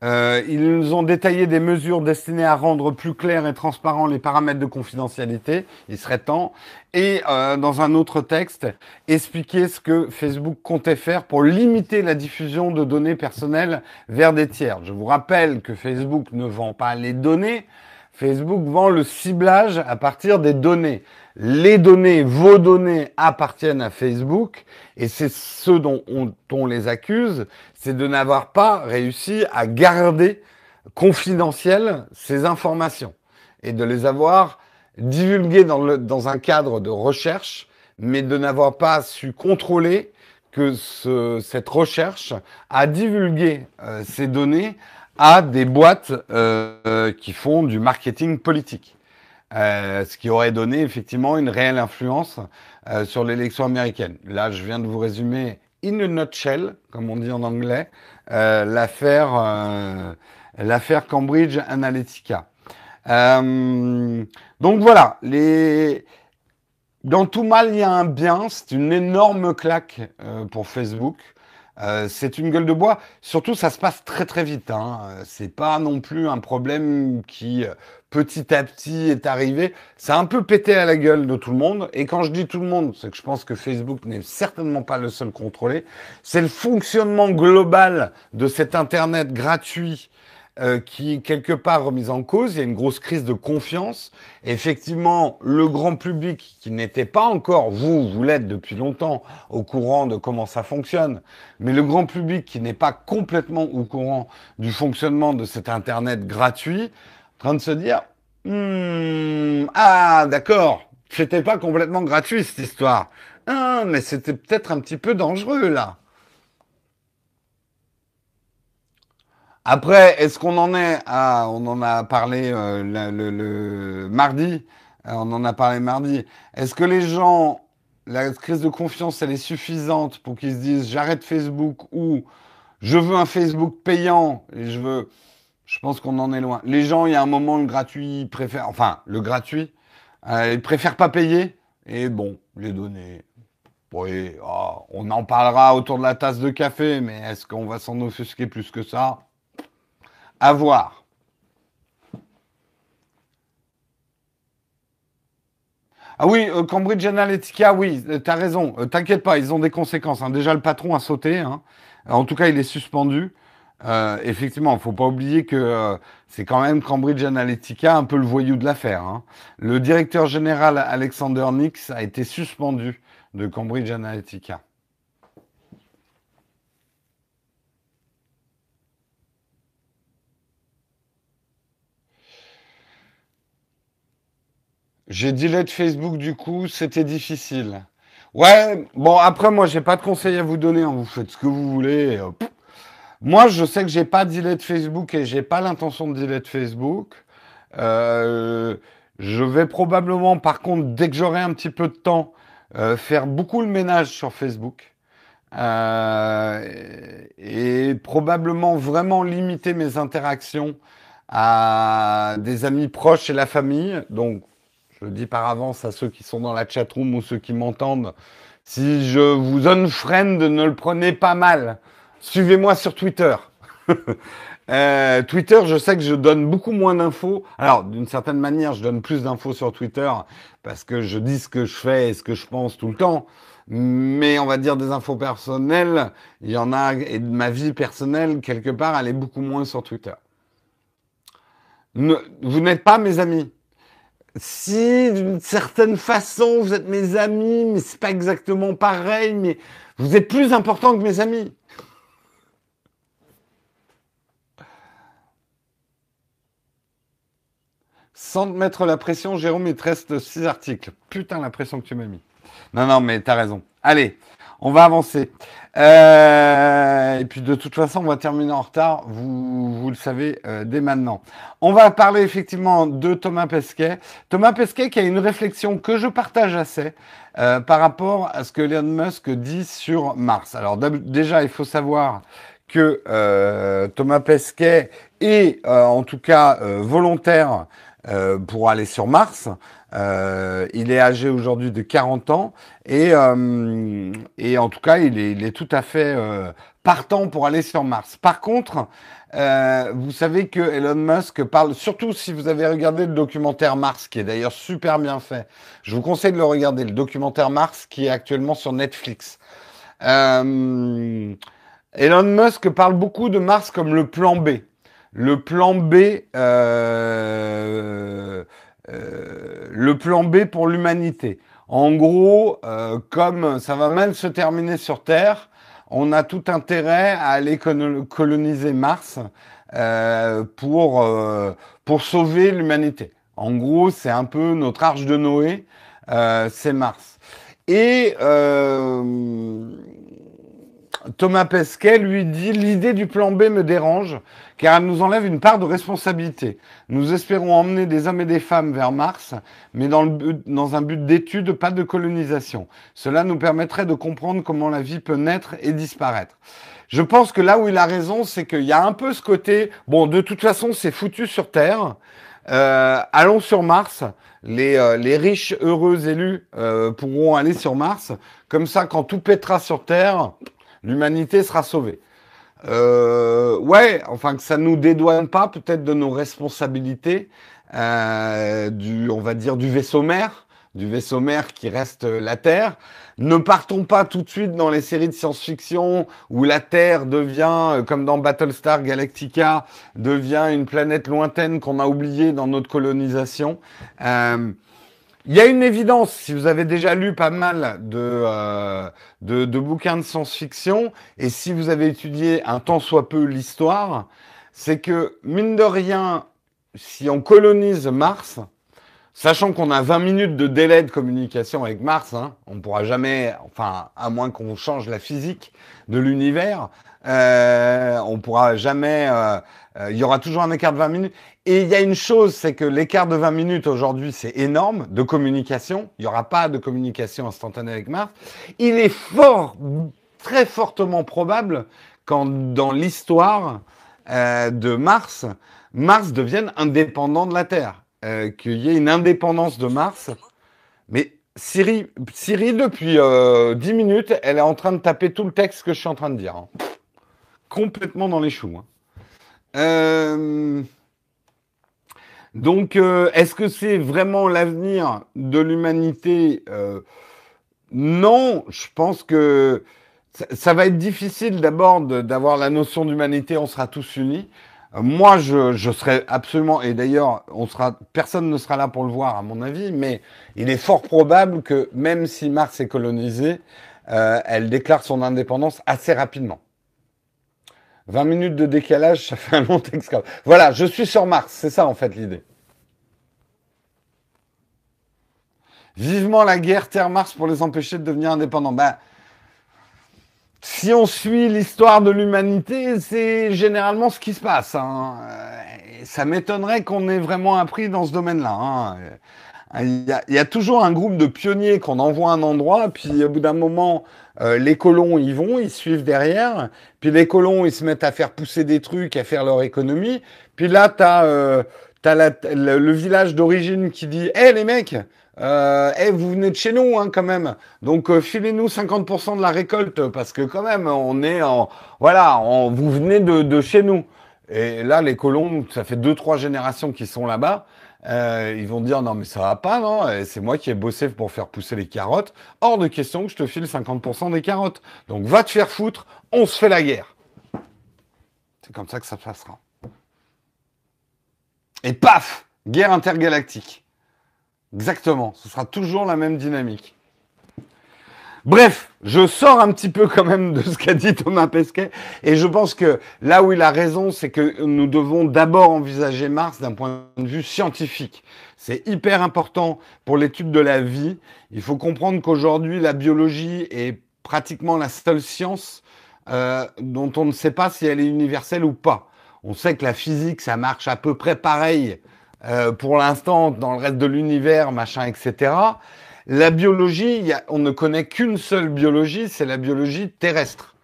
Euh, ils ont détaillé des mesures destinées à rendre plus clairs et transparents les paramètres de confidentialité. Il serait temps. Et euh, dans un autre texte, expliquer ce que Facebook comptait faire pour limiter la diffusion de données personnelles vers des tiers. Je vous rappelle que Facebook ne vend pas les données. Facebook vend le ciblage à partir des données. Les données, vos données appartiennent à Facebook et c'est ce dont on, les accuse, c'est de n'avoir pas réussi à garder confidentielles ces informations et de les avoir divulguées dans, un cadre de recherche, mais de n'avoir pas su contrôler que cette recherche a divulgué euh, ces données à des boîtes euh, qui font du marketing politique. Euh, ce qui aurait donné effectivement une réelle influence euh, sur l'élection américaine. Là, je viens de vous résumer in a nutshell, comme on dit en anglais, euh, l'affaire l'affaire Cambridge Analytica. donc voilà, les dans tout mal, il y a un bien. C'est une énorme claque pour Facebook. Euh, c'est une gueule de bois. Surtout, ça se passe très très vite. Hein. C'est pas non plus un problème qui euh, petit à petit est arrivé. C'est un peu pété à la gueule de tout le monde. Et quand je dis tout le monde, c'est que je pense que Facebook n'est certainement pas le seul contrôlé. C'est le fonctionnement global de cet Internet gratuit euh, qui quelque part remise en cause. Il y a une grosse crise de confiance. effectivement, le grand public qui n'était pas encore, vous, vous l'êtes depuis longtemps, au courant de comment ça fonctionne, mais le grand public qui n'est pas complètement au courant du fonctionnement de cet Internet gratuit, en train de se dire, hmm, ah d'accord, c'était pas complètement gratuit cette histoire. Ah, mais c'était peut-être un petit peu dangereux là. Après, est-ce qu'on en est à, on en a parlé euh, le, mardi, euh, on en a parlé mardi. Est-ce que les gens, la crise de confiance, elle est suffisante pour qu'ils se disent j'arrête Facebook ou je veux un Facebook payant et je veux, je pense qu'on en est loin. Les gens, il y a un moment, le gratuit, ils préfèrent, enfin, le gratuit, euh, ils préfèrent pas payer et bon, les données. Oh, on en parlera autour de la tasse de café, mais est-ce qu'on va s'en offusquer plus que ça? À voir. Ah oui, euh, Cambridge Analytica, oui, euh, tu as raison. Euh, t'inquiète pas, ils ont des conséquences. Hein. Déjà, le patron a sauté. Hein. En tout cas, il est suspendu. effectivement, il faut pas oublier que c'est quand même Cambridge Analytica un peu le voyou de l'affaire. Hein. Le directeur général Alexander Nix a été suspendu de Cambridge Analytica. J'ai delete Facebook du coup, c'était difficile. Ouais, bon après moi j'ai pas de conseils à vous donner, hein. vous faites ce que vous voulez. Euh, moi je sais que j'ai pas delete Facebook et j'ai pas l'intention de delete Facebook. Euh, je vais probablement par contre dès que j'aurai un petit peu de temps euh, faire beaucoup le ménage sur Facebook. et probablement vraiment limiter mes interactions à des amis proches et la famille. Donc je le dis par avance à ceux qui sont dans la chatroom ou ceux qui m'entendent. Si je vous donne friend, ne le prenez pas mal. Suivez-moi sur Twitter. Euh, Twitter, je sais que je donne beaucoup moins d'infos. Alors, d'une certaine manière, je donne plus d'infos sur Twitter parce que je dis ce que je fais et ce que je pense tout le temps. Mais on va dire des infos personnelles, il y en a, et de ma vie personnelle, quelque part, elle est beaucoup moins sur Twitter. vous n'êtes pas mes amis si d'une certaine façon vous êtes mes amis, mais c'est pas exactement pareil, mais vous êtes plus important que mes amis. Sans te mettre la pression, Jérôme, il te reste six articles. Putain, la pression que tu m'as mis. Non, non, mais t'as raison. Allez, on va avancer. Euh, puis de toute façon, on va terminer en retard, vous, vous le savez euh, dès maintenant. On va parler effectivement de Thomas Pesquet. Thomas Pesquet qui a une réflexion que je partage assez euh, par rapport à ce que Elon Musk dit sur Mars. Alors déjà, il faut savoir que Thomas Pesquet est en tout cas volontaire pour aller sur Mars. Euh, il est âgé aujourd'hui de 40 ans et, euh, et en tout cas, il est, il est tout à fait euh, partant pour aller sur Mars. Par contre, euh, vous savez que Elon Musk parle, surtout si vous avez regardé le documentaire Mars, qui est d'ailleurs super bien fait. Je vous conseille de le regarder, le documentaire Mars, qui est actuellement sur Netflix. Euh, Elon Musk parle beaucoup de Mars comme le plan B. Le plan B, euh, euh, le plan B pour l'humanité. En gros, euh, comme ça va même se terminer sur Terre, on a tout intérêt à aller coloniser Mars pour, pour sauver l'humanité. En gros, c'est un peu notre arche de Noé, c'est Mars. Et Thomas Pesquet lui dit l'idée du plan B me dérange car elle nous enlève une part de responsabilité. Nous espérons emmener des hommes et des femmes vers Mars, mais dans, un but d'étude, pas de colonisation. Cela nous permettrait de comprendre comment la vie peut naître et disparaître. Je pense que là où il a raison, c'est qu'il y a un peu ce côté, bon, de toute façon, c'est foutu sur Terre. Euh, allons sur Mars. Les, euh, riches, heureux élus euh, pourront aller sur Mars. Comme ça, quand tout pètera sur Terre, l'humanité sera sauvée. Euh, ouais, enfin que ça nous dédouane pas peut-être de nos responsabilités, euh, du, on va dire du vaisseau mère, du vaisseau mère qui reste la Terre. Ne partons pas tout de suite dans les séries de science-fiction où la Terre devient, euh, comme dans Battlestar Galactica, devient une planète lointaine qu'on a oubliée dans notre colonisation. Euh, il y a une évidence, si vous avez déjà lu pas mal de, euh, de, de, bouquins de science-fiction, et si vous avez étudié un tant soit peu l'histoire, c'est que, mine de rien, si on colonise Mars, sachant qu'on a 20 minutes de délai de communication avec Mars, hein, on ne pourra jamais, enfin, à moins qu'on change la physique de l'univers, euh, on pourra jamais, euh, euh, il y aura toujours un écart de 20 minutes. Et il y a une chose, c'est que l'écart de 20 minutes aujourd'hui, c'est énorme de communication. Il n'y aura pas de communication instantanée avec Mars. Il est fort, très fortement probable qu'en dans l'histoire euh, de Mars, Mars devienne indépendant de la Terre, euh, qu'il y ait une indépendance de Mars. Mais Siri, Siri depuis euh, 10 minutes, elle est en train de taper tout le texte que je suis en train de dire. Hein. Complètement dans les choux. Hein. Euh... Donc, euh, est-ce que c'est vraiment l'avenir de l'humanité? Euh, Non, je pense que ça, va être difficile d'abord d'avoir la notion d'humanité, on sera tous unis. Moi, je, serai absolument, et d'ailleurs, personne ne sera là pour le voir, à mon avis, mais il est fort probable que même si Mars est colonisée, elle déclare son indépendance assez rapidement. 20 minutes de décalage, ça fait un long texte. Voilà, je suis sur Mars, c'est ça en fait l'idée. Vivement la guerre Terre-Mars pour les empêcher de devenir indépendants. Ben, si on suit l'histoire de l'humanité, c'est généralement ce qui se passe. Hein. Ça m'étonnerait qu'on ait vraiment appris dans ce domaine-là. Hein. Il, y a, il y, a, toujours un groupe de pionniers qu'on envoie à un endroit, puis au bout d'un moment, euh, les colons y vont, ils suivent derrière, puis les colons ils se mettent à faire pousser des trucs, à faire leur économie, puis là t'as euh, as le, village d'origine qui dit, hé hey, les mecs, euh, hey, vous venez de chez nous hein, quand même, donc euh, filez-nous 50% de la récolte parce que quand même on est en, voilà, vous venez de, de chez nous. Et là les colons, ça fait deux trois générations qui sont là-bas. Euh, ils vont dire non mais ça va pas non c'est moi qui ai bossé pour faire pousser les carottes. Hors de question que je te file 50% des carottes. Donc va te faire foutre on se fait la guerre. C'est comme ça que ça passera. Et paf! Guerre intergalactique. Exactement. Ce sera toujours la même dynamique Bref, je sors un petit peu quand même de ce qu'a dit Thomas Pesquet, et je pense que là où il a raison, c'est que nous devons d'abord envisager Mars d'un point de vue scientifique. C'est hyper important pour l'étude de la vie. Il faut comprendre qu'aujourd'hui, la biologie est pratiquement la seule science dont on ne sait pas si elle est universelle ou pas. On sait que la physique, ça marche à peu près pareil pour l'instant dans le reste de l'univers, machin, etc. La biologie, on ne connaît qu'une seule biologie, c'est la biologie terrestre.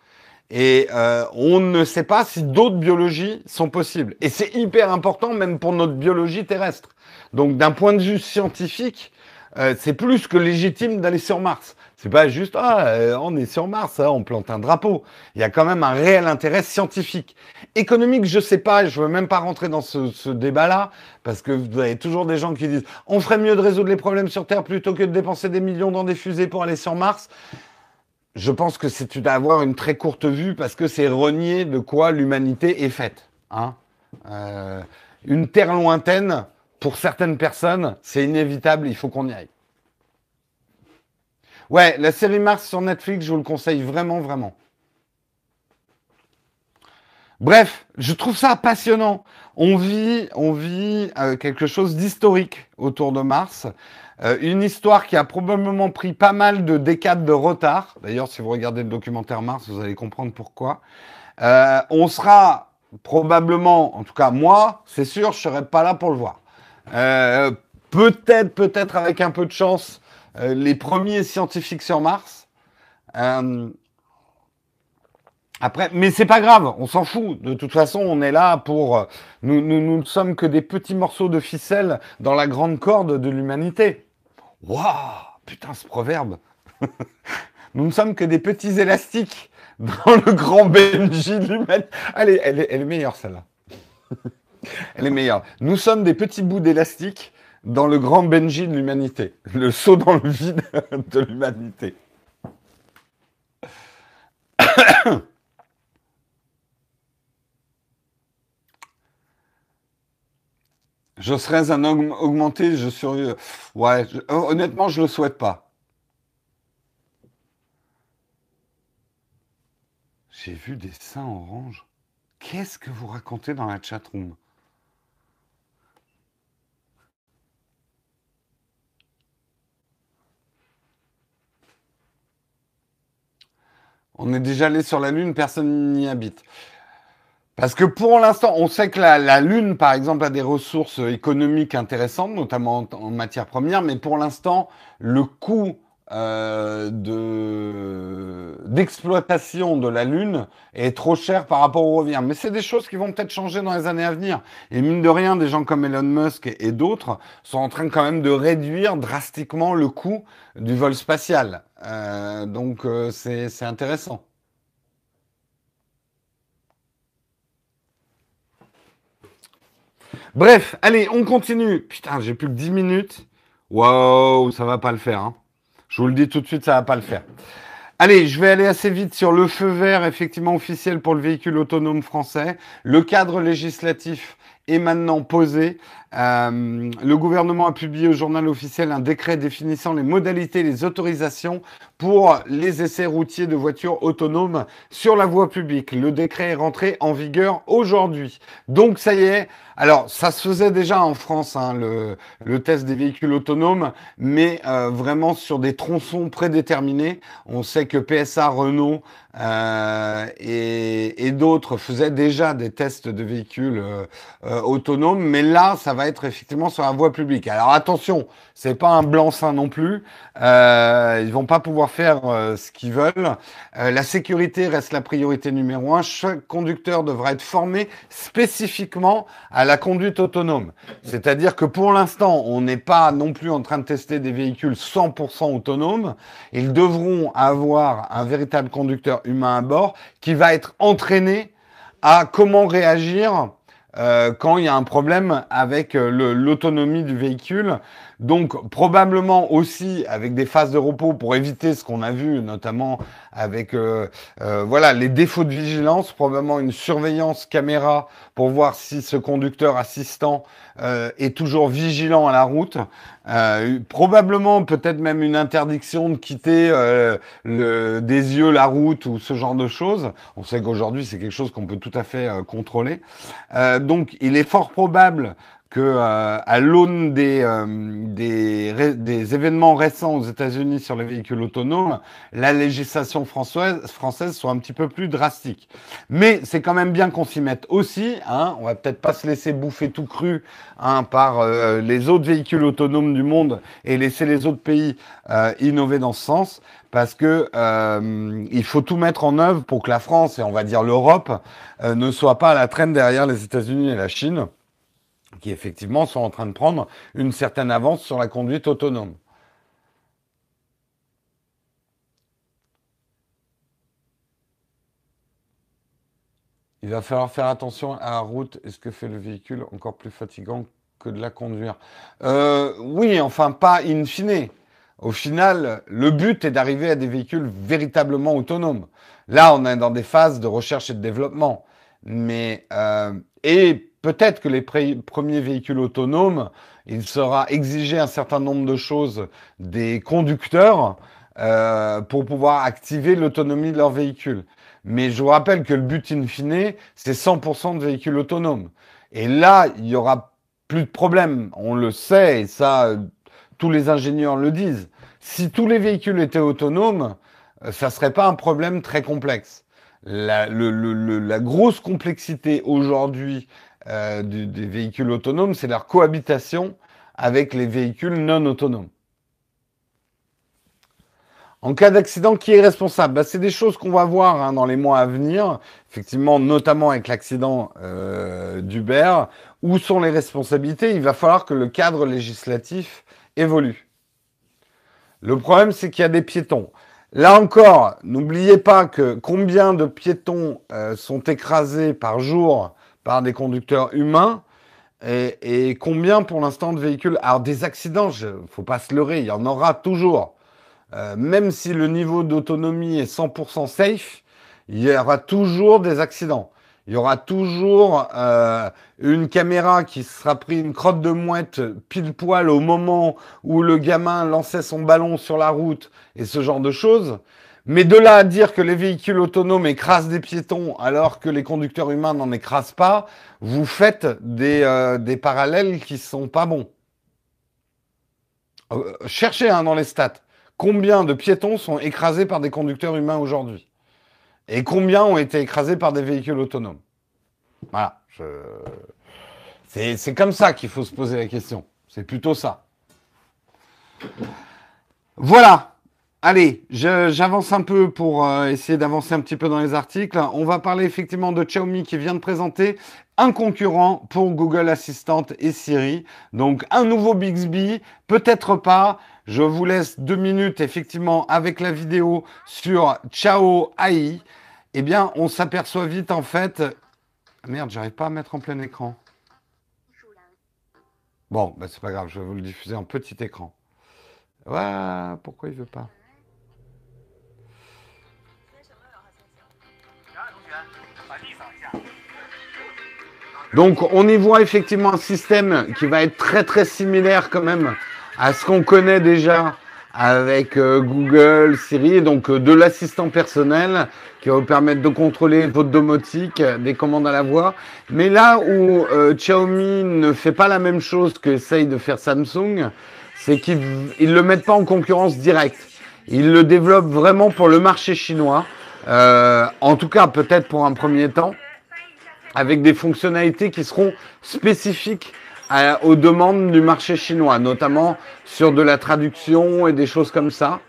Et euh, on ne sait pas si d'autres biologies sont possibles. Et c'est hyper important même pour notre biologie terrestre. Donc d'un point de vue scientifique, euh, c'est plus que légitime d'aller sur Mars. C'est pas juste ah euh, on est sur Mars, hein, on plante un drapeau. Il y a quand même un réel intérêt scientifique. Économique, je sais pas, je veux même pas rentrer dans ce, ce débat-là parce que vous avez toujours des gens qui disent on ferait mieux de résoudre les problèmes sur Terre plutôt que de dépenser des millions dans des fusées pour aller sur Mars je pense que c'est d'avoir une très courte vue parce que c'est renier de quoi l'humanité est faite. Hein euh, une terre lointaine, pour certaines personnes, c'est inévitable, il faut qu'on y aille. Ouais, la série Mars sur Netflix, je vous le conseille vraiment, vraiment. Bref, je trouve ça passionnant. On vit, on vit euh, quelque chose d'historique autour de Mars. Euh, une histoire qui a probablement pris pas mal de décades de retard. D'ailleurs, si vous regardez le documentaire Mars, vous allez comprendre pourquoi. Euh, on sera probablement, en tout cas moi, c'est sûr, je serai pas là pour le voir. Euh, peut-être, peut-être avec un peu de chance, les premiers scientifiques sur Mars. Après, mais c'est pas grave, on s'en fout. De toute façon, on est là pour. Nous, nous, nous ne sommes que des petits morceaux de ficelle dans la grande corde de l'humanité. Waouh Putain, ce proverbe Nous ne sommes que des petits élastiques dans le grand Benji de l'humanité. Allez, elle est, elle est meilleure celle-là. elle est meilleure. Nous sommes des petits bouts d'élastique dans le grand Benji de l'humanité. Le saut dans le vide de l'humanité. Je serais un homme augmenté, je serais... Ouais, honnêtement, je le souhaite pas. J'ai vu des seins orange. Qu'est-ce que vous racontez dans la chatroom? On est déjà allé sur la Lune, personne n'y habite. Parce que pour l'instant, on sait que la, Lune, par exemple, a des ressources économiques intéressantes, notamment en, matière première, mais pour l'instant, le coût euh, de d'exploitation de la Lune est trop cher par rapport au revient. Mais c'est des choses qui vont peut-être changer dans les années à venir. Et mine de rien, des gens comme Elon Musk et, d'autres sont en train quand même de réduire drastiquement le coût du vol spatial. Euh, donc euh, c'est intéressant. Bref, allez, on continue. Putain, j'ai plus que 10 minutes. Waouh, ça va pas le faire. Hein. Je vous le dis tout de suite, ça va pas le faire. Allez, je vais aller assez vite sur le feu vert effectivement officiel pour le véhicule autonome français, le cadre législatif est maintenant posé. Euh, le gouvernement a publié au journal officiel un décret définissant les modalités les autorisations pour les essais routiers de voitures autonomes sur la voie publique. Le décret est rentré en vigueur aujourd'hui. Donc ça y est. Alors ça se faisait déjà en France, hein, le, le, test des véhicules autonomes, mais euh, vraiment sur des tronçons prédéterminés. On sait que PSA, Renault euh, et, et d'autres faisaient déjà des tests de véhicules euh, autonomes, mais là, ça va être effectivement sur la voie publique. Alors attention, c'est pas un blanc-seing non plus. Euh, ils vont pas pouvoir faire euh, ce qu'ils veulent. la sécurité reste la priorité numéro un. Chaque conducteur devra être formé spécifiquement à la conduite autonome. C'est-à-dire que pour l'instant, on n'est pas non plus en train de tester des véhicules 100% autonomes. Ils devront avoir un véritable conducteur humain à bord qui va être entraîné à comment réagir euh, quand il y a un problème avec euh, l'autonomie du véhicule. Donc probablement aussi avec des phases de repos pour éviter ce qu'on a vu, notamment avec euh, euh, voilà les défauts de vigilance, probablement une surveillance caméra pour voir si ce conducteur assistant euh, est toujours vigilant à la route. Euh, probablement peut-être même une interdiction de quitter euh, le, des yeux la route ou ce genre de choses. On sait qu'aujourd'hui c'est quelque chose qu'on peut tout à fait contrôler. donc il est fort probable que euh, à l'aune des, euh, des, des, événements récents aux États-Unis sur les véhicules autonomes, la législation française, française soit un petit peu plus drastique. Mais c'est quand même bien qu'on s'y mette aussi. Hein, on va peut-être pas se laisser bouffer tout cru hein, par euh, les autres véhicules autonomes du monde et laisser les autres pays innover dans ce sens, parce que il faut tout mettre en œuvre pour que la France et on va dire l'Europe ne soient pas à la traîne derrière les États-Unis et la Chine qui effectivement sont en train de prendre une certaine avance sur la conduite autonome. Il va falloir faire attention à la route et ce que fait le véhicule, encore plus fatigant que de la conduire? Euh, oui, enfin pas in fine. Au final, le but est d'arriver à des véhicules véritablement autonomes. Là, on est dans des phases de recherche et de développement. Mais euh, et peut-être que les premiers véhicules autonomes, il sera exigé un certain nombre de choses des conducteurs euh, pour pouvoir activer l'autonomie de leur véhicule. Mais je vous rappelle que le but in fine, c'est 100% de véhicules autonomes. Et là, il y aura plus de problème. On le sait, et ça, tous les ingénieurs le disent. Si tous les véhicules étaient autonomes, euh, ça serait pas un problème très complexe. La grosse complexité aujourd'hui euh, des véhicules autonomes, c'est leur cohabitation avec les véhicules non autonomes. En cas d'accident, qui est responsable? Bah, C'est des choses qu'on va voir hein, dans les mois à venir, effectivement, notamment avec l'accident euh, d'Uber. Où sont les responsabilités? Il va falloir que le cadre législatif évolue. Le problème, c'est qu'il y a des piétons. Là encore, n'oubliez pas que combien de piétons euh, sont écrasés par jour par des conducteurs humains et, combien pour l'instant de véhicules Alors des accidents, ne faut pas se leurrer, il y en aura toujours. Euh, même si le niveau d'autonomie est 100% safe, il y aura toujours des accidents. Il y aura toujours euh, une caméra qui sera pris une crotte de mouette pile poil au moment où le gamin lançait son ballon sur la route et ce genre de choses. Mais de là à dire que les véhicules autonomes écrasent des piétons alors que les conducteurs humains n'en écrasent pas, vous faites des, euh, des parallèles qui sont pas bons. Euh, cherchez hein, dans les stats combien de piétons sont écrasés par des conducteurs humains aujourd'hui et combien ont été écrasés par des véhicules autonomes. Voilà. C'est comme ça qu'il faut se poser la question. C'est plutôt ça. Voilà. Allez, j'avance un peu pour euh, essayer d'avancer un petit peu dans les articles. On va parler effectivement de Xiaomi qui vient de présenter un concurrent pour Google Assistant et Siri. Donc un nouveau Bixby, peut-être pas. Je vous laisse deux minutes effectivement avec la vidéo sur Chao AI. Eh bien, on s'aperçoit vite en fait. Merde, j'arrive pas à mettre en plein écran. Bon, bah c'est pas grave, je vais vous le diffuser en petit écran. Ouais, pourquoi il veut pas? Donc on y voit effectivement un système qui va être très très similaire quand même à ce qu'on connaît déjà avec euh, Google, Siri, donc euh, de l'assistant personnel qui va vous permettre de contrôler votre domotique, des commandes à la voix. Mais là où euh, Xiaomi ne fait pas la même chose que essaye de faire Samsung, c'est qu'ils ne le mettent pas en concurrence directe. Ils le développent vraiment pour le marché chinois. en tout cas, peut-être pour un premier temps avec des fonctionnalités qui seront spécifiques aux demandes du marché chinois, notamment sur de la traduction et des choses comme ça.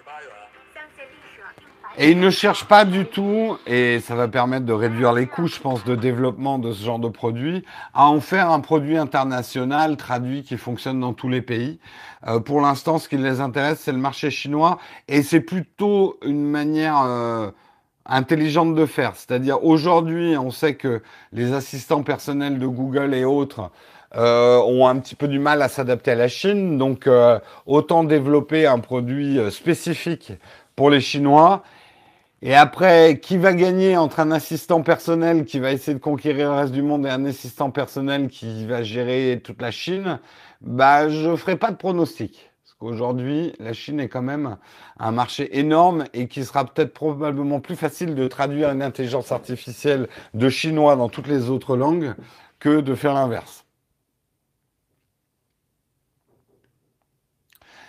Et ils ne cherchent pas du tout, et ça va permettre de réduire les coûts, je pense, de développement de ce genre de produit, à en faire un produit international traduit qui fonctionne dans tous les pays. Euh, pour l'instant, ce qui les intéresse, c'est le marché chinois, et c'est plutôt une manière euh, intelligente de faire. C'est-à-dire aujourd'hui, on sait que les assistants personnels de Google et autres euh, ont un petit peu du mal à s'adapter à la Chine. Donc euh, autant développer un produit euh, spécifique pour les Chinois. Et après, qui va gagner entre un assistant personnel qui va essayer de conquérir le reste du monde et un assistant personnel qui va gérer toute la Chine? Bah, je ferai pas de pronostic. Aujourd'hui, la Chine est quand même un marché énorme et qui sera peut-être probablement plus facile de traduire une intelligence artificielle de chinois dans toutes les autres langues que de faire l'inverse.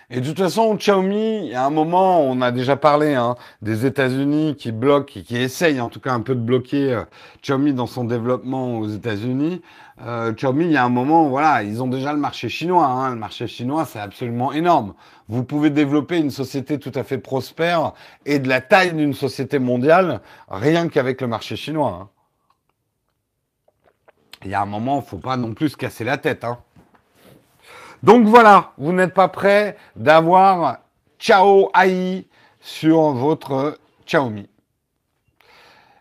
Et de toute façon, Xiaomi, à un moment, on a déjà parlé hein, des États-Unis qui bloquent, qui essayent en tout cas un peu de bloquer euh, Xiaomi dans son développement aux États-Unis. Euh, Xiaomi, il y a un moment, voilà, ils ont déjà le marché chinois. Hein. Le marché chinois, c'est absolument énorme. Vous pouvez développer une société tout à fait prospère et de la taille d'une société mondiale rien qu'avec le marché chinois. Hein. Il y a un moment, faut pas non plus se casser la tête. Hein. Donc voilà, vous n'êtes pas prêt d'avoir Ciao AI sur votre Xiaomi.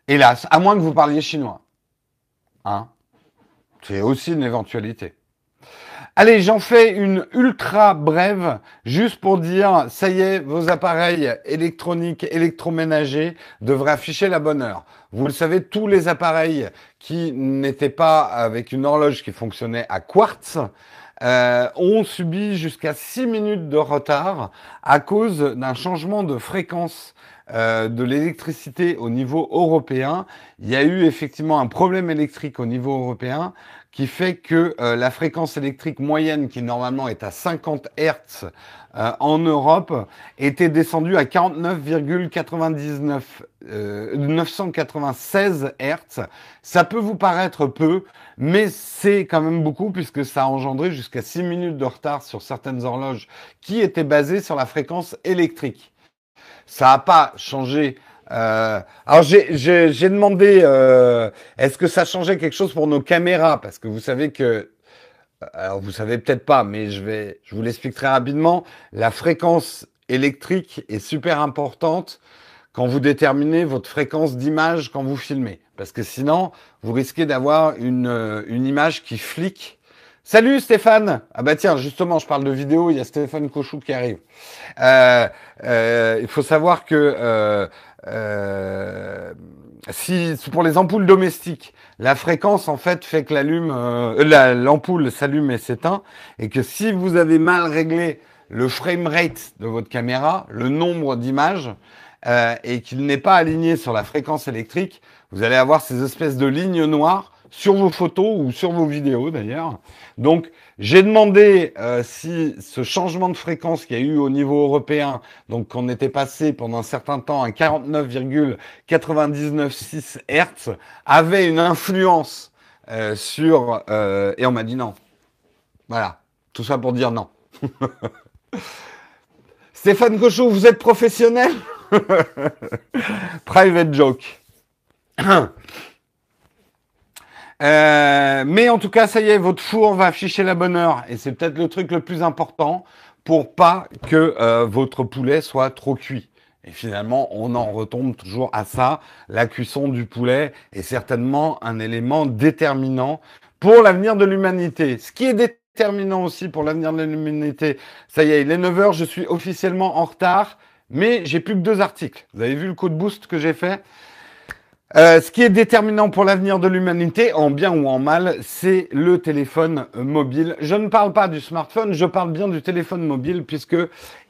Hélas, à moins que vous parliez chinois. C'est aussi une éventualité. Allez, j'en fais une ultra brève, juste pour dire, ça y est, vos appareils électroniques, électroménagers devraient afficher la bonne heure. Vous le savez, tous les appareils qui n'étaient pas avec une horloge qui fonctionnait à quartz, euh, ont subi jusqu'à 6 minutes de retard à cause d'un changement de fréquence euh, de l'électricité au niveau européen. Il y a eu effectivement un problème électrique au niveau européen qui fait que euh, la fréquence électrique moyenne, qui normalement est à 50 Hz euh, en Europe, était descendue à 49,99 996 Hz. Ça peut vous paraître peu, mais c'est quand même beaucoup puisque ça a engendré jusqu'à 6 minutes de retard sur certaines horloges qui étaient basées sur la fréquence électrique. Ça n'a pas changé euh, alors j'ai demandé, euh, est-ce que ça changeait quelque chose pour nos caméras? Parce que vous savez que, alors vous savez peut-être pas, mais je vais, je vous l'explique très rapidement. La fréquence électrique est super importante quand vous déterminez votre fréquence d'image quand vous filmez, parce que sinon vous risquez d'avoir une, une image qui flique Salut Stéphane Ah bah tiens, justement, je parle de vidéo, il y a Stéphane Cochou qui arrive. Euh, euh, il faut savoir que euh, euh, si pour les ampoules domestiques, la fréquence en fait fait que euh, l'ampoule s'allume et s'éteint, et que si vous avez mal réglé le frame rate de votre caméra, le nombre d'images, et qu'il n'est pas aligné sur la fréquence électrique, vous allez avoir ces espèces de lignes noires sur vos photos ou sur vos vidéos d'ailleurs. Donc j'ai demandé euh, si ce changement de fréquence qu'il y a eu au niveau européen, donc qu'on était passé pendant un certain temps à 49,996 Hz, avait une influence euh, sur... Euh, et on m'a dit non. Voilà, tout ça pour dire non. Stéphane Cochot, vous êtes professionnel? Private joke. Euh, mais en tout cas, ça y est, votre four va afficher la bonne heure. Et c'est peut-être le truc le plus important pour pas que euh, votre poulet soit trop cuit. Et finalement, on en retombe toujours à ça. La cuisson du poulet est certainement un élément déterminant pour l'avenir de l'humanité. Ce qui est déterminant aussi pour l'avenir de l'humanité, ça y est, il est 9h, je suis officiellement en retard, mais j'ai plus que deux articles. Vous avez vu le coup de boost que j'ai fait? Euh, ce qui est déterminant pour l'avenir de l'humanité, en bien ou en mal, c'est le téléphone mobile. Je ne parle pas du smartphone, je parle bien du téléphone mobile puisque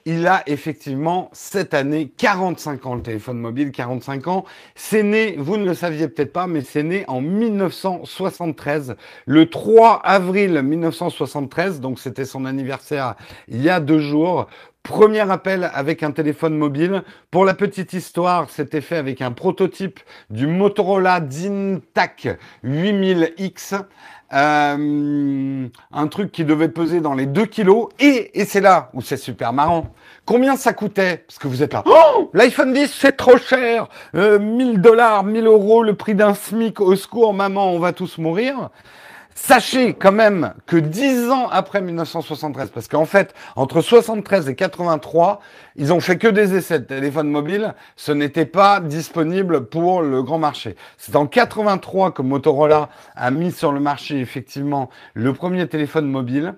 il a effectivement cette année 45 ans, le téléphone mobile, 45 ans. C'est né, vous ne le saviez peut-être pas, mais c'est né en 1973, le 3 avril 1973, donc c'était son anniversaire il y a deux jours. Premier appel avec un téléphone mobile. Pour la petite histoire, c'était fait avec un prototype du Motorola DynTac 8000X. Euh, un truc qui devait peser dans les 2 kilos. Et, et c'est là où c'est super marrant. Combien ça coûtait? Parce que vous êtes là. Oh L'iPhone 10, c'est trop cher. Euh, 1000 dollars, 1000 euros, le prix d'un SMIC. Au secours, maman, on va tous mourir. Sachez quand même que dix ans après 1973, parce qu'en fait, entre 73 et 83, ils ont fait que des essais de téléphones mobiles. Ce n'était pas disponible pour le grand marché. C'est en 83 que Motorola a mis sur le marché effectivement le premier téléphone mobile.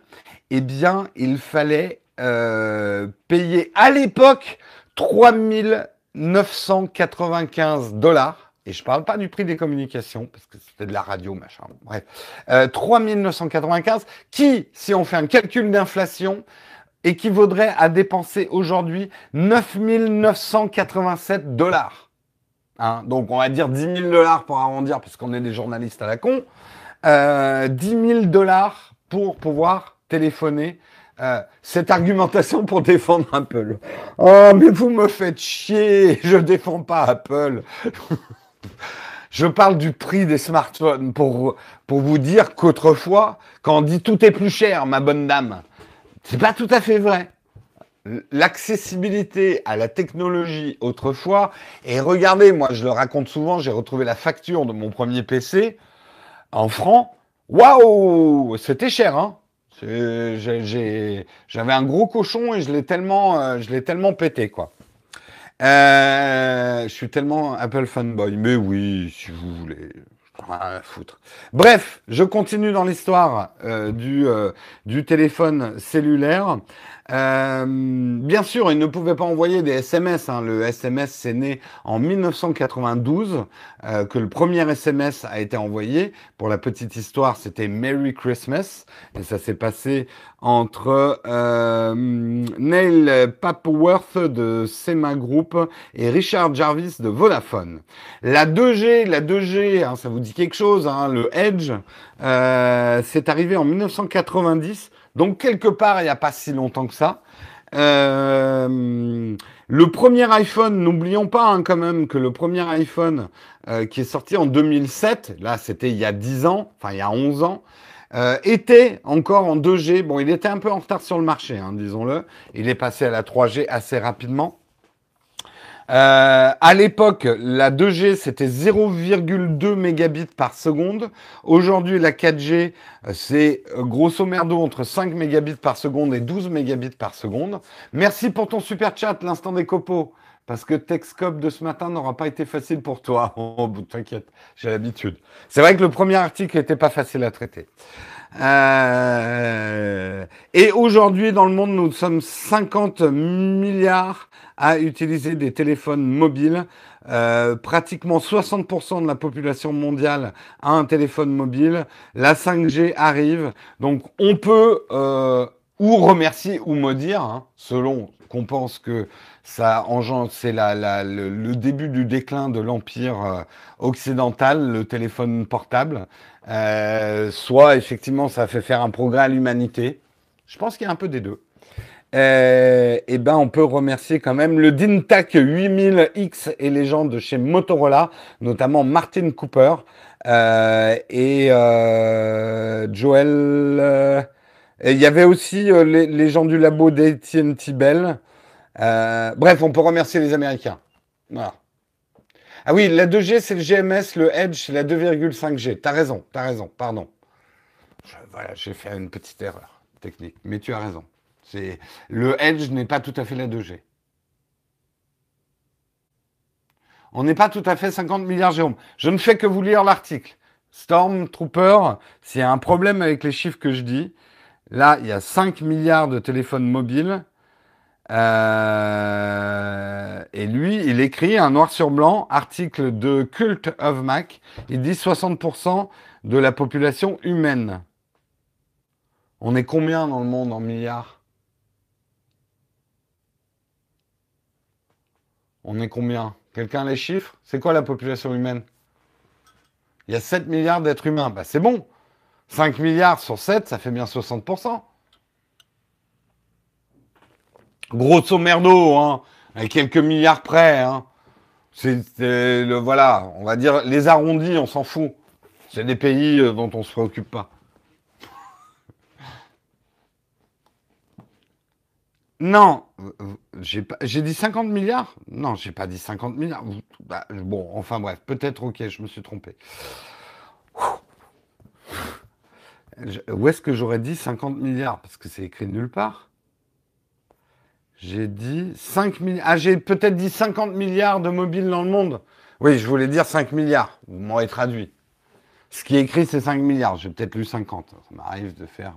Eh bien, il fallait euh, payer à l'époque 3995 dollars et je parle pas du prix des communications, parce que c'était de la radio, machin. Bref. Euh, 3995, qui, si on fait un calcul d'inflation, équivaudrait à dépenser aujourd'hui 9987 dollars. Hein, donc on va dire 10 000 dollars pour arrondir, puisqu'on est des journalistes à la con. Euh, 10 000 dollars pour pouvoir téléphoner euh, cette argumentation pour défendre Apple. Oh, mais vous me faites chier, je défends pas Apple. je parle du prix des smartphones pour, vous dire qu'autrefois, quand on dit tout est plus cher, ma bonne dame, c'est pas tout à fait vrai. L'accessibilité à la technologie autrefois, et regardez, moi je le raconte souvent, j'ai retrouvé la facture de mon premier PC en francs. Waouh, c'était cher, hein j'avais un gros cochon et je l'ai tellement, euh, je l'ai tellement pété, quoi. Euh, je suis tellement Apple fanboy. Mais oui, si vous voulez. Rien foutre. Bref, je continue dans l'histoire euh, du, du téléphone cellulaire. Euh, bien sûr, il ne pouvait pas envoyer des SMS. Hein. Le SMS, c'est né en 1992 euh, que le premier SMS a été envoyé. Pour la petite histoire, c'était Merry Christmas. Et ça s'est passé entre euh, Neil Papworth de Sema Group et Richard Jarvis de Vodafone. La 2G, la 2G, hein, ça vous dit quelque chose, hein, le Edge, euh, c'est arrivé en 1990 donc quelque part, il n'y a pas si longtemps que ça. Euh, le premier iPhone, n'oublions pas hein, quand même que le premier iPhone euh, qui est sorti en 2007, là c'était il y a 10 ans, enfin il y a 11 ans, euh, était encore en 2G. Bon, il était un peu en retard sur le marché, hein, disons-le. Il est passé à la 3G assez rapidement. Euh, à l'époque, la 2G, c'était 0,2 mégabits par seconde. Aujourd'hui, la 4G, euh, c'est euh, grosso merdo entre 5 mégabits par seconde et 12 mégabits par seconde. Merci pour ton super chat, l'instant des copeaux. Parce que Texcop de ce matin n'aura pas été facile pour toi. Oh, t'inquiète, j'ai l'habitude. C'est vrai que le premier article n'était pas facile à traiter. Euh... Et aujourd'hui, dans le monde, nous sommes 50 milliards à utiliser des téléphones mobiles. Euh, pratiquement 60% de la population mondiale a un téléphone mobile. La 5G arrive. Donc on peut euh, ou remercier ou maudire, hein, selon qu'on pense que ça engendre, c'est le, début du déclin de l'empire euh, occidental, le téléphone portable. Euh, soit effectivement ça fait faire un progrès à l'humanité. Je pense qu'il y a un peu des deux euh, eh ben, on peut remercier quand même le Dintac 8000X et les gens de chez Motorola, notamment Martin Cooper euh, et euh, Joel. Euh, il y avait aussi les, gens du labo d'AT&T Bell. bref, on peut remercier les Américains. Ah oui, la 2G, c'est le GMS, le Edge, c'est la 2,5G. T'as raison, t'as raison, pardon. Voilà, j'ai fait une petite erreur technique, mais tu as raison. Le Edge n'est pas tout à fait la 2G. On n'est pas tout à fait 50 milliards, Jérôme. Je ne fais que vous lire l'article. Stormtrooper, s'il y a un problème avec les chiffres que je dis, là, il y a 5 milliards de téléphones mobiles. Euh, et lui, il écrit un noir sur blanc, article de Cult of Mac. Il dit 60% de la population humaine. On est combien dans le monde en milliards? On est combien? Quelqu'un les chiffres? C'est quoi la population humaine? Il y a 7 milliards d'êtres humains. Bah, c'est bon. 5 milliards sur 7, ça fait bien 60%. Grosso merdo, hein, avec quelques milliards près. Hein. C'est le voilà, on va dire les arrondis, on s'en fout. C'est des pays euh, dont on se préoccupe pas. Non, j'ai dit 50 milliards? Non, j'ai pas dit 50 milliards. Bah, bon, enfin bref, peut-être ok, je me suis trompé. Où est-ce que j'aurais dit 50 milliards? Parce que c'est écrit nulle part. J'ai dit 5 milliards. Ah, j'ai peut-être dit 50 milliards de mobiles dans le monde. Oui, je voulais dire 5 milliards. Vous m'aurez traduit. Ce qui est écrit, c'est 5 milliards. J'ai peut-être lu 50. Ça m'arrive de faire.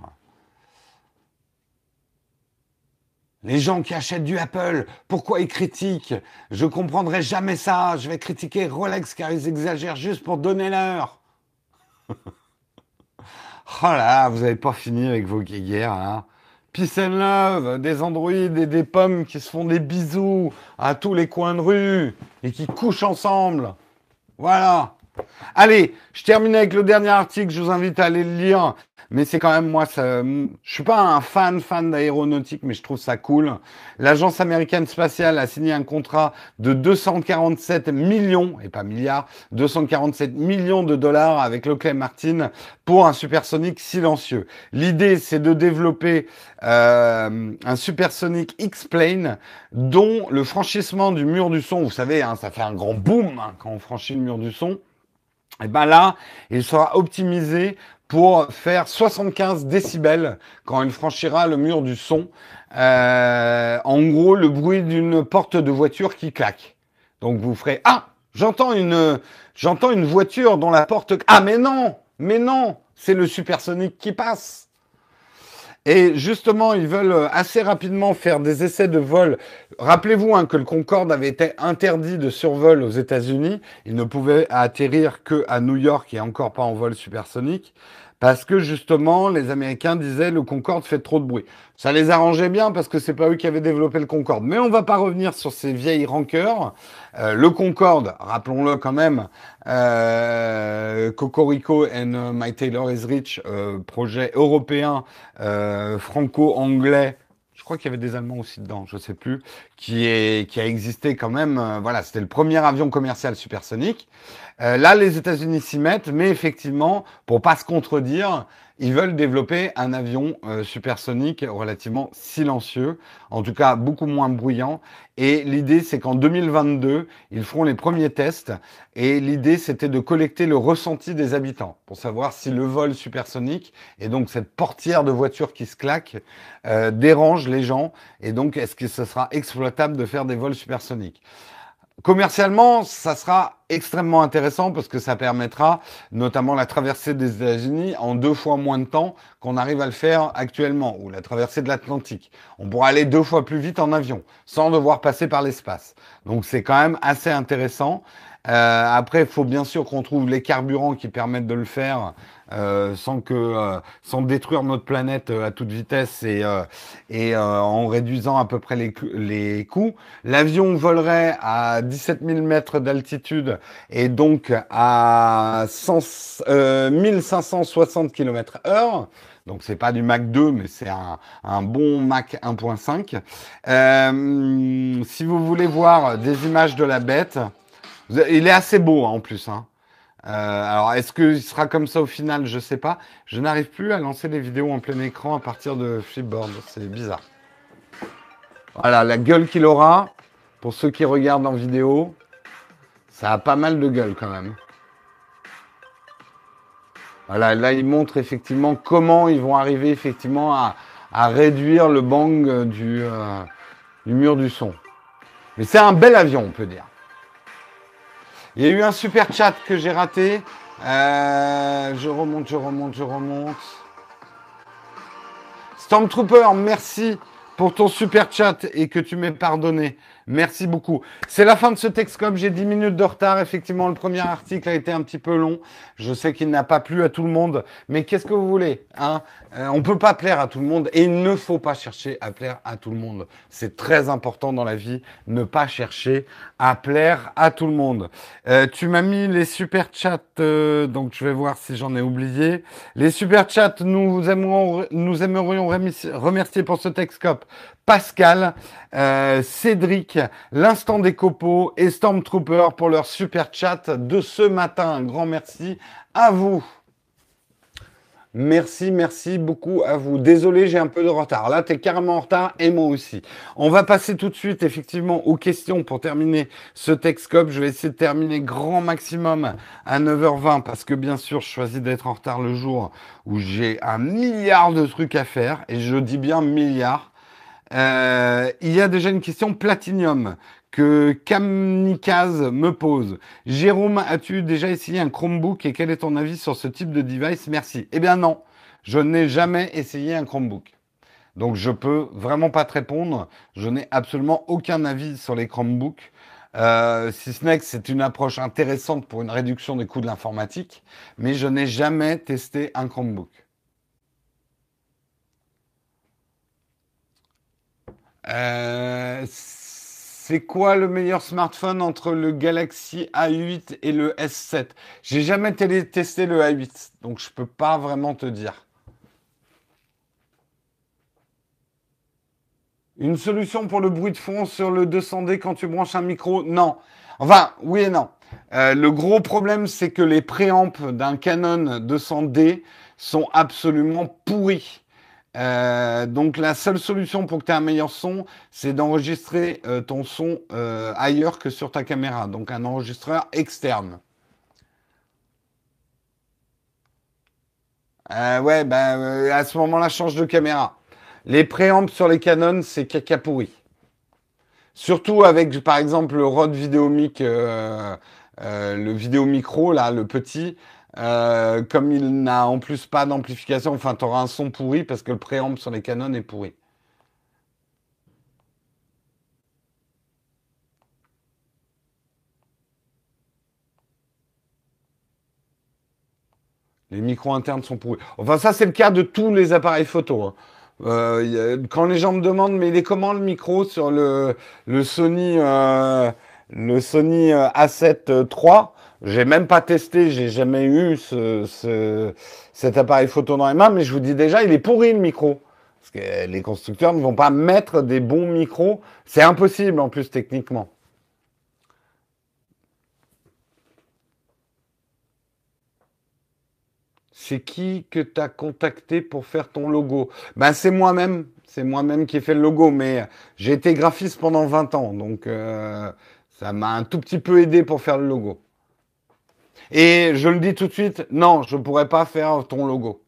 Les gens qui achètent du Apple, pourquoi ils critiquent? Je comprendrai jamais ça. Je vais critiquer Rolex car ils exagèrent juste pour donner l'heure. oh là, vous n'avez pas fini avec vos guéguerres, hein Peace and love, des androïdes et des pommes qui se font des bisous à tous les coins de rue et qui couchent ensemble. Voilà. Allez, je termine avec le dernier article, je vous invite à aller le lire. Mais c'est quand même moi, ça, je suis pas un fan fan d'aéronautique, mais je trouve ça cool. L'agence américaine spatiale a signé un contrat de 247 millions et pas milliards, 247 millions de dollars avec Lockheed Martin pour un supersonique silencieux. L'idée, c'est de développer euh, un supersonique X-plane dont le franchissement du mur du son, vous savez, hein, ça fait un grand boom hein, quand on franchit le mur du son. Et ben là, il sera optimisé pour faire 75 décibels quand il franchira le mur du son. Euh, en gros, le bruit d'une porte de voiture qui claque. Donc vous ferez ah, j'entends une j'entends une voiture dont la porte ah mais non, mais non, c'est le supersonique qui passe. Et justement, ils veulent euh, assez rapidement faire des essais de vol. Rappelez-vous hein, que le Concorde avait été interdit de survol aux États-Unis. Il ne pouvait atterrir que à New York et encore pas en vol supersonique parce que justement, les Américains disaient le Concorde fait trop de bruit. Ça les arrangeait bien parce que c'est pas eux qui avaient développé le Concorde. Mais on va pas revenir sur ces vieilles rancœurs. Euh, le Concorde, rappelons-le quand même, euh, Cocorico and euh, My Taylor is Rich, euh, projet européen franco-anglais je crois qu'il y avait des Allemands aussi dedans, je sais plus, qui est qui a existé quand même. voilà, c'était le premier avion commercial supersonique. Euh, là, les États-Unis s'y mettent, mais effectivement, pour pas se contredire, ils veulent développer un avion euh, supersonique relativement silencieux, en tout cas beaucoup moins bruyant. Et l'idée, c'est qu'en 2022, ils feront les premiers tests. Et l'idée, c'était de collecter le ressenti des habitants pour savoir si le vol supersonique et donc cette portière de voiture qui se claque euh, dérange les gens. Et donc, est-ce que ce sera exploitable de faire des vols supersoniques? Commercialement, ça sera extrêmement intéressant parce que ça permettra notamment la traversée des États-Unis en deux fois moins de temps qu'on arrive à le faire actuellement, ou la traversée de l'Atlantique. On pourra aller deux fois plus vite en avion sans devoir passer par l'espace. Donc c'est quand même assez intéressant. Euh, après, il faut bien sûr qu'on trouve les carburants qui permettent de le faire euh, sans que euh, sans détruire notre planète euh, à toute vitesse et, et en réduisant à peu près les, les coûts. L'avion volerait à 17 000 mètres d'altitude et donc à 100, 1560 km heure. Donc c'est pas du Mac 2, mais c'est un, un, bon Mac 1.5. Euh, si vous voulez voir des images de la bête, il est assez beau hein, en plus. Hein. Euh, alors, est-ce qu'il sera comme ça au final? Je sais pas. Je n'arrive plus à lancer les vidéos en plein écran à partir de Flipboard. C'est bizarre. Voilà, la gueule qu'il aura, pour ceux qui regardent en vidéo, ça a pas mal de gueule quand même. Voilà, là, il montre effectivement comment ils vont arriver effectivement à, réduire le bang du, euh, du mur du son. Mais c'est un bel avion, on peut dire. Il y a eu un super chat que j'ai raté. Euh, je remonte, je remonte, je remonte. Stormtrooper, merci pour ton super chat et que tu m'aies pardonné. Merci beaucoup. C'est la fin de ce Texcom. J'ai 10 minutes de retard. Effectivement, le premier article a été un petit peu long. Je sais qu'il n'a pas plu à tout le monde, mais qu'est-ce que vous voulez hein? Euh, On peut pas plaire à tout le monde et il ne faut pas chercher à plaire à tout le monde. C'est très important dans la vie, ne pas chercher à plaire à tout le monde. Euh, tu m'as mis les super chats, euh, donc je vais voir si j'en ai oublié. Les super chats, nous nous aimerions remercier pour ce Texcop Pascal, Cédric, l'instant des copeaux et Stormtrooper pour leur super chat de ce matin. Un grand merci à vous. Merci, merci beaucoup à vous. Désolé, j'ai un peu de retard. Là, tu carrément en retard et moi aussi. On va passer tout de suite, effectivement, aux questions pour terminer ce Texcop. Je vais essayer de terminer grand maximum à 9h20 parce que, bien sûr, je choisis d'être en retard le jour où j'ai un milliard de trucs à faire et je dis bien milliard euh, il y a déjà une question Platinium que Kamnikaz me pose. Jérôme, as-tu déjà essayé un Chromebook et quel est ton avis sur ce type de device? Merci. Eh bien non, je n'ai jamais essayé un Chromebook. Donc je peux vraiment pas te répondre. Je n'ai absolument aucun avis sur les Chromebooks. Euh, si ce n'est que c'est une approche intéressante pour une réduction des coûts de l'informatique, mais je n'ai jamais testé un Chromebook. Euh, C'est quoi le meilleur smartphone entre le Galaxy A8 et le S7 J'ai jamais testé le A8, donc je peux pas vraiment te dire. Une solution pour le bruit de fond sur le 200D quand tu branches un micro? Non. Enfin, oui et non. Euh, le gros problème, c'est que les préamps d'un Canon 200D sont absolument pourris. Euh, donc la seule solution pour que tu aies un meilleur son, c'est d'enregistrer euh, ton son ailleurs que sur ta caméra, donc un enregistreur externe. ouais, ben à ce moment-là, change de caméra. Les préamps sur les Canon, c'est caca pourri. Surtout avec, par exemple, le Rode Vidéomic, euh, euh, le vidéo micro, là, le petit. Euh, comme il n'a en plus pas d'amplification, enfin, tu auras un son pourri parce que le préamp sur les Canon est pourri. Les micros internes sont pourris. Enfin, ça, c'est le cas de tous les appareils photo. Hein. Euh, quand les gens me demandent, mais il est comment le micro sur le, le Sony, euh, le Sony euh, A7 III J'ai même pas testé, j'ai jamais eu ce, ce, cet appareil photo dans les mains, mais je vous dis déjà, il est pourri le micro. Parce que les constructeurs ne vont pas mettre des bons micros. C'est impossible en plus techniquement. c'est qui que tu as contacté pour faire ton logo? Ben c'est moi-même, c'est moi-même qui ai fait le logo, mais j'ai été graphiste pendant 20 ans, donc euh, ça m'a un tout petit peu aidé pour faire le logo. Et je le dis tout de suite, non, je ne pourrais pas faire ton logo.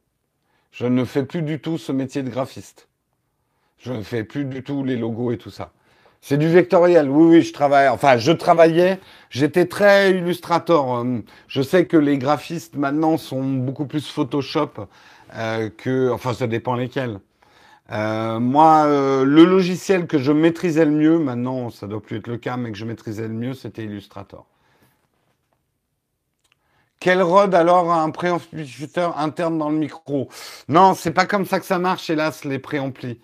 Je ne fais plus du tout ce métier de graphiste. Je ne fais plus du tout les logos et tout ça. C'est du vectoriel. Oui, oui, je travaille. Enfin, je travaillais. J'étais très illustrator. Euh, je sais que les graphistes maintenant sont beaucoup plus Photoshop euh, que. Enfin, ça dépend lesquels. Euh, moi, le logiciel que je maîtrisais le mieux, maintenant, ça doit plus être le cas, mais que je maîtrisais le mieux, c'était Illustrator. Quel ROD alors un préamplificateur interne dans le micro? Non, c'est pas comme ça que ça marche, hélas, les préamplis.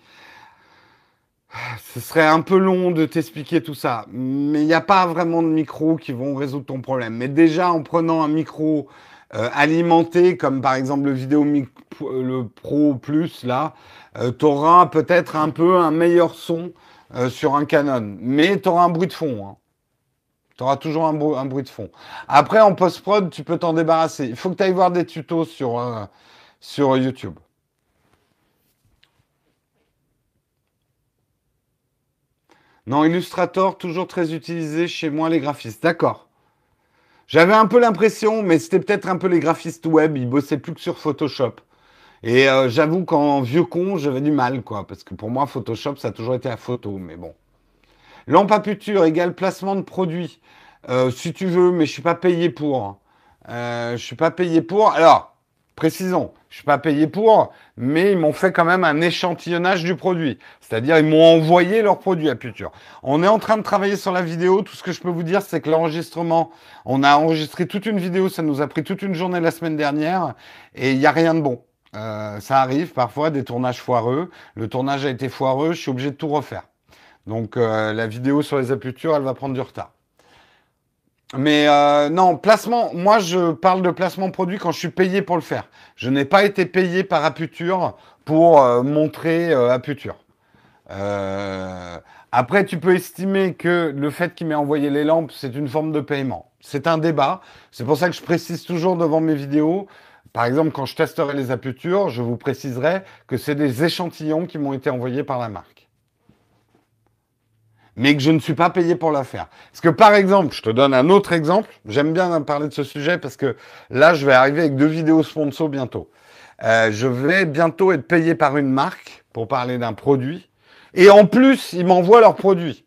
Ce serait un peu long de t'expliquer tout ça, mais il n'y a pas vraiment de micros qui vont résoudre ton problème. Mais déjà, en prenant un micro euh, alimenté, comme par exemple le Vidéo le Pro Plus, là, euh, tu auras peut-être un peu un meilleur son euh, sur un Canon. Mais tu auras un bruit de fond. Hein. Tu auras toujours un, bruit de fond. Après, en post-prod, tu peux t'en débarrasser. Il faut que tu ailles voir des tutos sur, sur YouTube. Non, Illustrator, toujours très utilisé chez moi, les graphistes. D'accord. J'avais un peu l'impression, mais c'était peut-être un peu les graphistes web, ils bossaient plus que sur Photoshop. Et euh, j'avoue qu'en vieux con, j'avais du mal, quoi, parce que pour moi, Photoshop, ça a toujours été la photo, mais bon. Lampe à puture égale placement de produit. Euh, si tu veux, mais je suis pas payé pour. Euh, je suis pas payé pour. Alors, précisons, je suis pas payé pour, mais ils m'ont fait quand même un échantillonnage du produit. C'est-à-dire, ils m'ont envoyé leur produit à Puture. On est en train de travailler sur la vidéo. Tout ce que je peux vous dire, c'est que l'enregistrement, on a enregistré toute une vidéo. Ça nous a pris toute une journée la semaine dernière et il n'y a rien de bon. Euh, ça arrive parfois des tournages foireux. Le tournage a été foireux. Je suis obligé de tout refaire. Donc, euh, la vidéo sur les apputures, elle va prendre du retard. Mais euh, non, placement, moi je parle de placement produit quand je suis payé pour le faire. Je n'ai pas été payé par Aputure pour euh, montrer Aputure. Après, tu peux estimer que le fait qu'il m'ait envoyé les lampes, c'est une forme de paiement. C'est un débat. C'est pour ça que je précise toujours devant mes vidéos. Par exemple, quand je testerai les Aputures, je vous préciserai que c'est des échantillons qui m'ont été envoyés par la marque mais que je ne suis pas payé pour la faire. Parce que par exemple, je te donne un autre exemple, j'aime bien parler de ce sujet parce que là, je vais arriver avec deux vidéos sponsor bientôt. Euh, je vais bientôt être payé par une marque pour parler d'un produit, et en plus, ils m'envoient leur produit.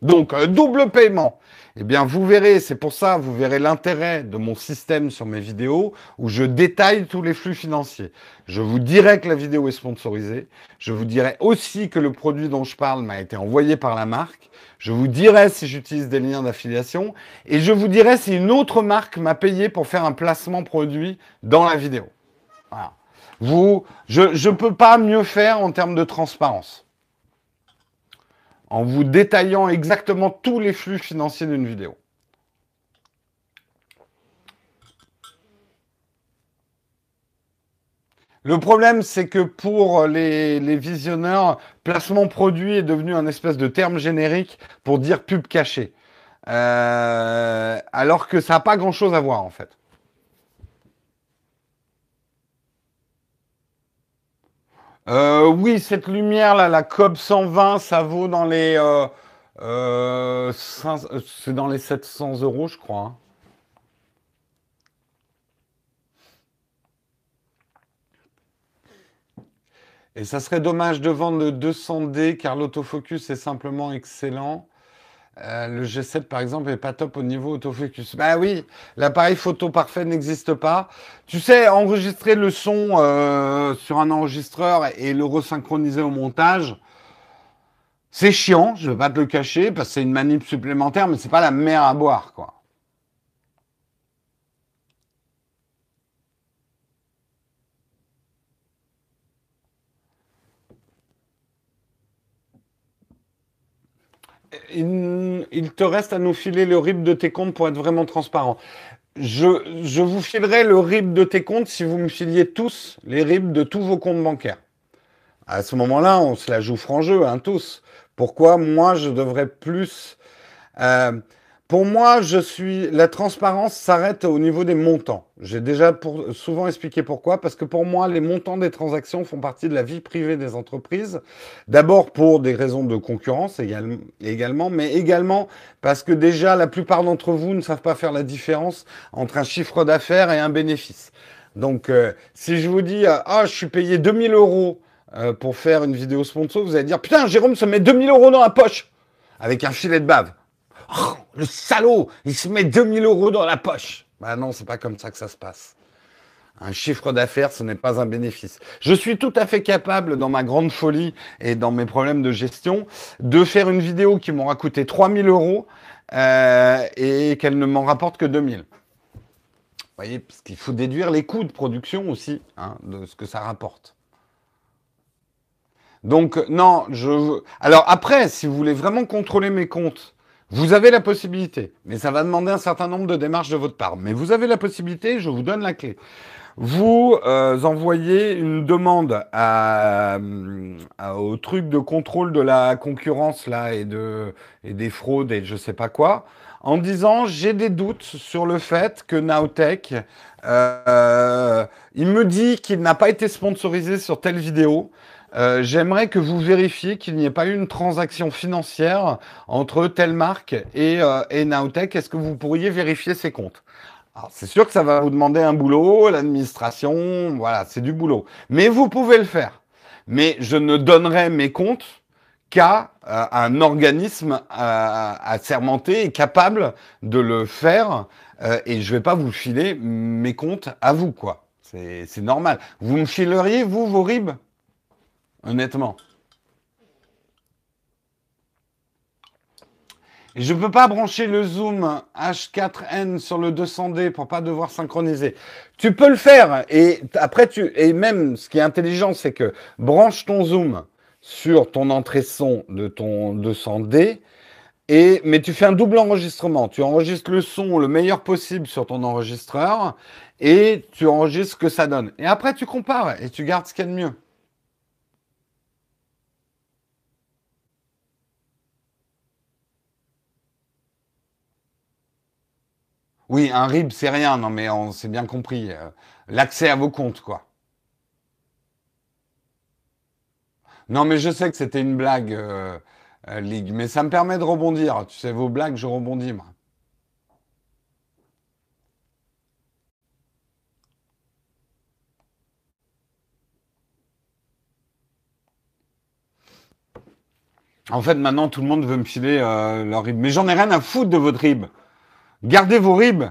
Donc, double paiement. Eh bien, vous verrez, c'est pour ça, vous verrez l'intérêt de mon système sur mes vidéos où je détaille tous les flux financiers. Je vous dirai que la vidéo est sponsorisée. Je vous dirai aussi que le produit dont je parle m'a été envoyé par la marque. Je vous dirai si j'utilise des liens d'affiliation. Et je vous dirai si une autre marque m'a payé pour faire un placement produit dans la vidéo. Voilà. Vous, je ne peux pas mieux faire en termes de transparence. En vous détaillant exactement tous les flux financiers d'une vidéo. Le problème, c'est que pour les, visionneurs, placement produit est devenu un espèce de terme générique pour dire pub cachée. Euh, alors que ça n'a pas grand-chose à voir en fait. Euh, oui, cette lumière là, la COB 120, ça vaut dans les, euh, c'est dans les 700 euros, je crois. Hein. Et ça serait dommage de vendre le 200D car l'autofocus est simplement excellent. Euh, le G7 par exemple est pas top au niveau autofocus. Bah oui, l'appareil photo parfait n'existe pas. Tu sais, enregistrer le son euh, sur un enregistreur et le resynchroniser au montage, c'est chiant, je vais pas te le cacher, parce que c'est une manip supplémentaire, mais c'est pas la mer à boire, quoi. Il, te reste à nous filer le RIB de tes comptes pour être vraiment transparent. Je, vous filerai le RIB de tes comptes si vous me filiez tous les RIB de tous vos comptes bancaires. À ce moment-là, on se la joue franc jeu, hein, tous. Pourquoi moi, je devrais plus... Euh, pour moi, la transparence s'arrête au niveau des montants. J'ai déjà souvent expliqué pourquoi, parce que pour moi, les montants des transactions font partie de la vie privée des entreprises. D'abord pour des raisons de concurrence également, mais également parce que déjà la plupart d'entre vous ne savent pas faire la différence entre un chiffre d'affaires et un bénéfice. Donc, euh, si je vous dis, ah, je suis payé 2000 euros euh, pour faire une vidéo sponsor, vous allez dire, putain, Jérôme se met 2000 euros dans la poche avec un filet de bave. Oh, le salaud, il se met 2000 euros dans la poche. Bah non, c'est pas comme ça que ça se passe. Un chiffre d'affaires, ce n'est pas un bénéfice. Je suis tout à fait capable, dans ma grande folie et dans mes problèmes de gestion, de faire une vidéo qui m'aura coûté 3000 euros euh, et qu'elle ne m'en rapporte que 2000. Vous voyez, parce qu'il faut déduire les coûts de production aussi, hein, de ce que ça rapporte. Donc, non, je. Alors, après, si vous voulez vraiment contrôler mes comptes, vous avez la possibilité, mais ça va demander un certain nombre de démarches de votre part. Mais vous avez la possibilité, je vous donne la clé. Vous euh, envoyez une demande à, au truc de contrôle de la concurrence là et de et des fraudes et je sais pas quoi, en disant j'ai des doutes sur le fait que Nowtech, euh, il me dit qu'il n'a pas été sponsorisé sur telle vidéo. Euh, j'aimerais que vous vérifiez qu'il n'y ait pas eu une transaction financière entre telle marque et, euh, et Nowtech. Est-ce que vous pourriez vérifier ces comptes? Alors, c'est sûr que ça va vous demander un boulot, l'administration, voilà, c'est du boulot. Mais vous pouvez le faire. Mais je ne donnerai mes comptes qu'à euh, un organisme assermenté et capable de le faire. et je vais pas vous filer mes comptes à vous, quoi. C'est normal. Vous me fileriez, vous, vos RIB honnêtement. je ne peux pas brancher le zoom H4n sur le 200D pour pas devoir synchroniser. Tu peux le faire et après tu et même ce qui est intelligent c'est que branche ton zoom sur ton entrée son de ton 200D et mais tu fais un double enregistrement. Tu enregistres le son le meilleur possible sur ton enregistreur et tu enregistres ce que ça donne. Et après tu compares et tu gardes ce qu'il y a de mieux. Oui, un RIB, c'est rien. Non, mais on s'est bien compris. Euh, l'accès à vos comptes, quoi. Non, mais je sais que c'était une blague, euh, euh, Ligue. Mais ça me permet de rebondir. Tu sais, vos blagues, je rebondis, moi. En fait, maintenant, tout le monde veut me filer leur RIB. Mais j'en ai rien à foutre de votre RIB. Gardez vos ribs.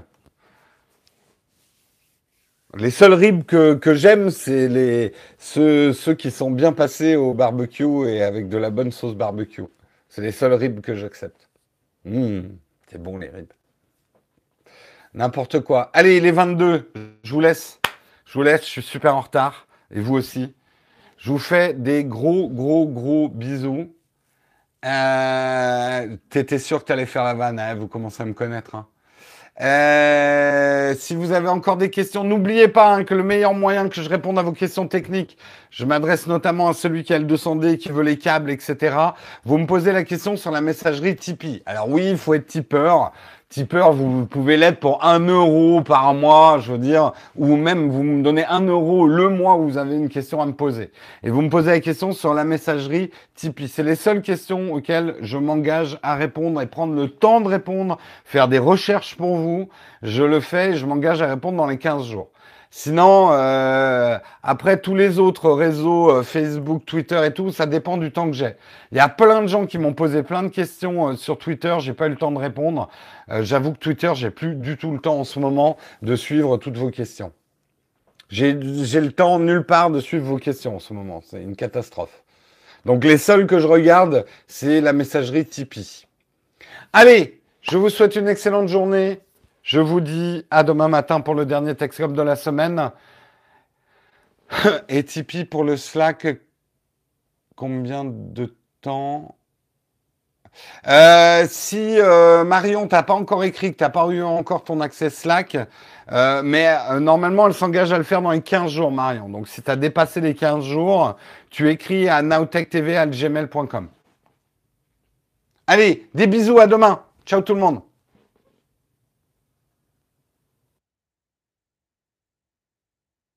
Les seuls ribs que, j'aime, c'est les ceux, qui sont bien passés au barbecue et avec de la bonne sauce barbecue. C'est les seuls ribs que j'accepte. Mmh, c'est bon les ribs. N'importe quoi. Allez, il est 22. Je vous laisse. Je vous laisse. Je suis super en retard. Et vous aussi. Je vous fais des gros, gros, gros bisous. Euh, T'étais sûr que t'allais faire la vanne, hein, vous commencez à me connaître. Hein. Euh, si vous avez encore des questions, n'oubliez pas hein, que le meilleur moyen que je réponde à vos questions techniques, je m'adresse notamment à celui qui a le 200D, qui veut les câbles, etc. Vous me posez la question sur la messagerie Tipeee. Alors oui, il faut être tipeur tipeur, vous pouvez l'être pour un euro par mois, je veux dire, ou même vous me donnez un euro le mois où vous avez une question à me poser. Et vous me posez la question sur la messagerie Tipeee. C'est les seules questions auxquelles je m'engage à répondre et prendre le temps de répondre, faire des recherches pour vous. Je le fais, je m'engage à répondre dans les 15 jours. Sinon, euh, après tous les autres réseaux, euh, Facebook, Twitter et tout, ça dépend du temps que j'ai. Il y a plein de gens qui m'ont posé plein de questions euh, sur Twitter, j'ai pas eu le temps de répondre. J'avoue que Twitter, j'ai plus du tout le temps en ce moment de suivre toutes vos questions. J'ai le temps nulle part de suivre vos questions en ce moment. C'est une catastrophe. Donc les seuls que je regarde, c'est la messagerie Tipeee. Allez, je vous souhaite une excellente journée. Je vous dis à demain matin pour le dernier Texcom de la semaine. Et Tipeee pour le Slack, combien de temps? Euh, si euh, Marion t'as pas encore écrit, que t'as pas eu encore ton accès Slack, euh, mais euh, normalement elle s'engage à le faire dans les 15 jours, Marion. Donc si tu as dépassé les 15 jours, tu écris à nowtechtv@gmail.com. Allez, des bisous à demain. Ciao tout le monde.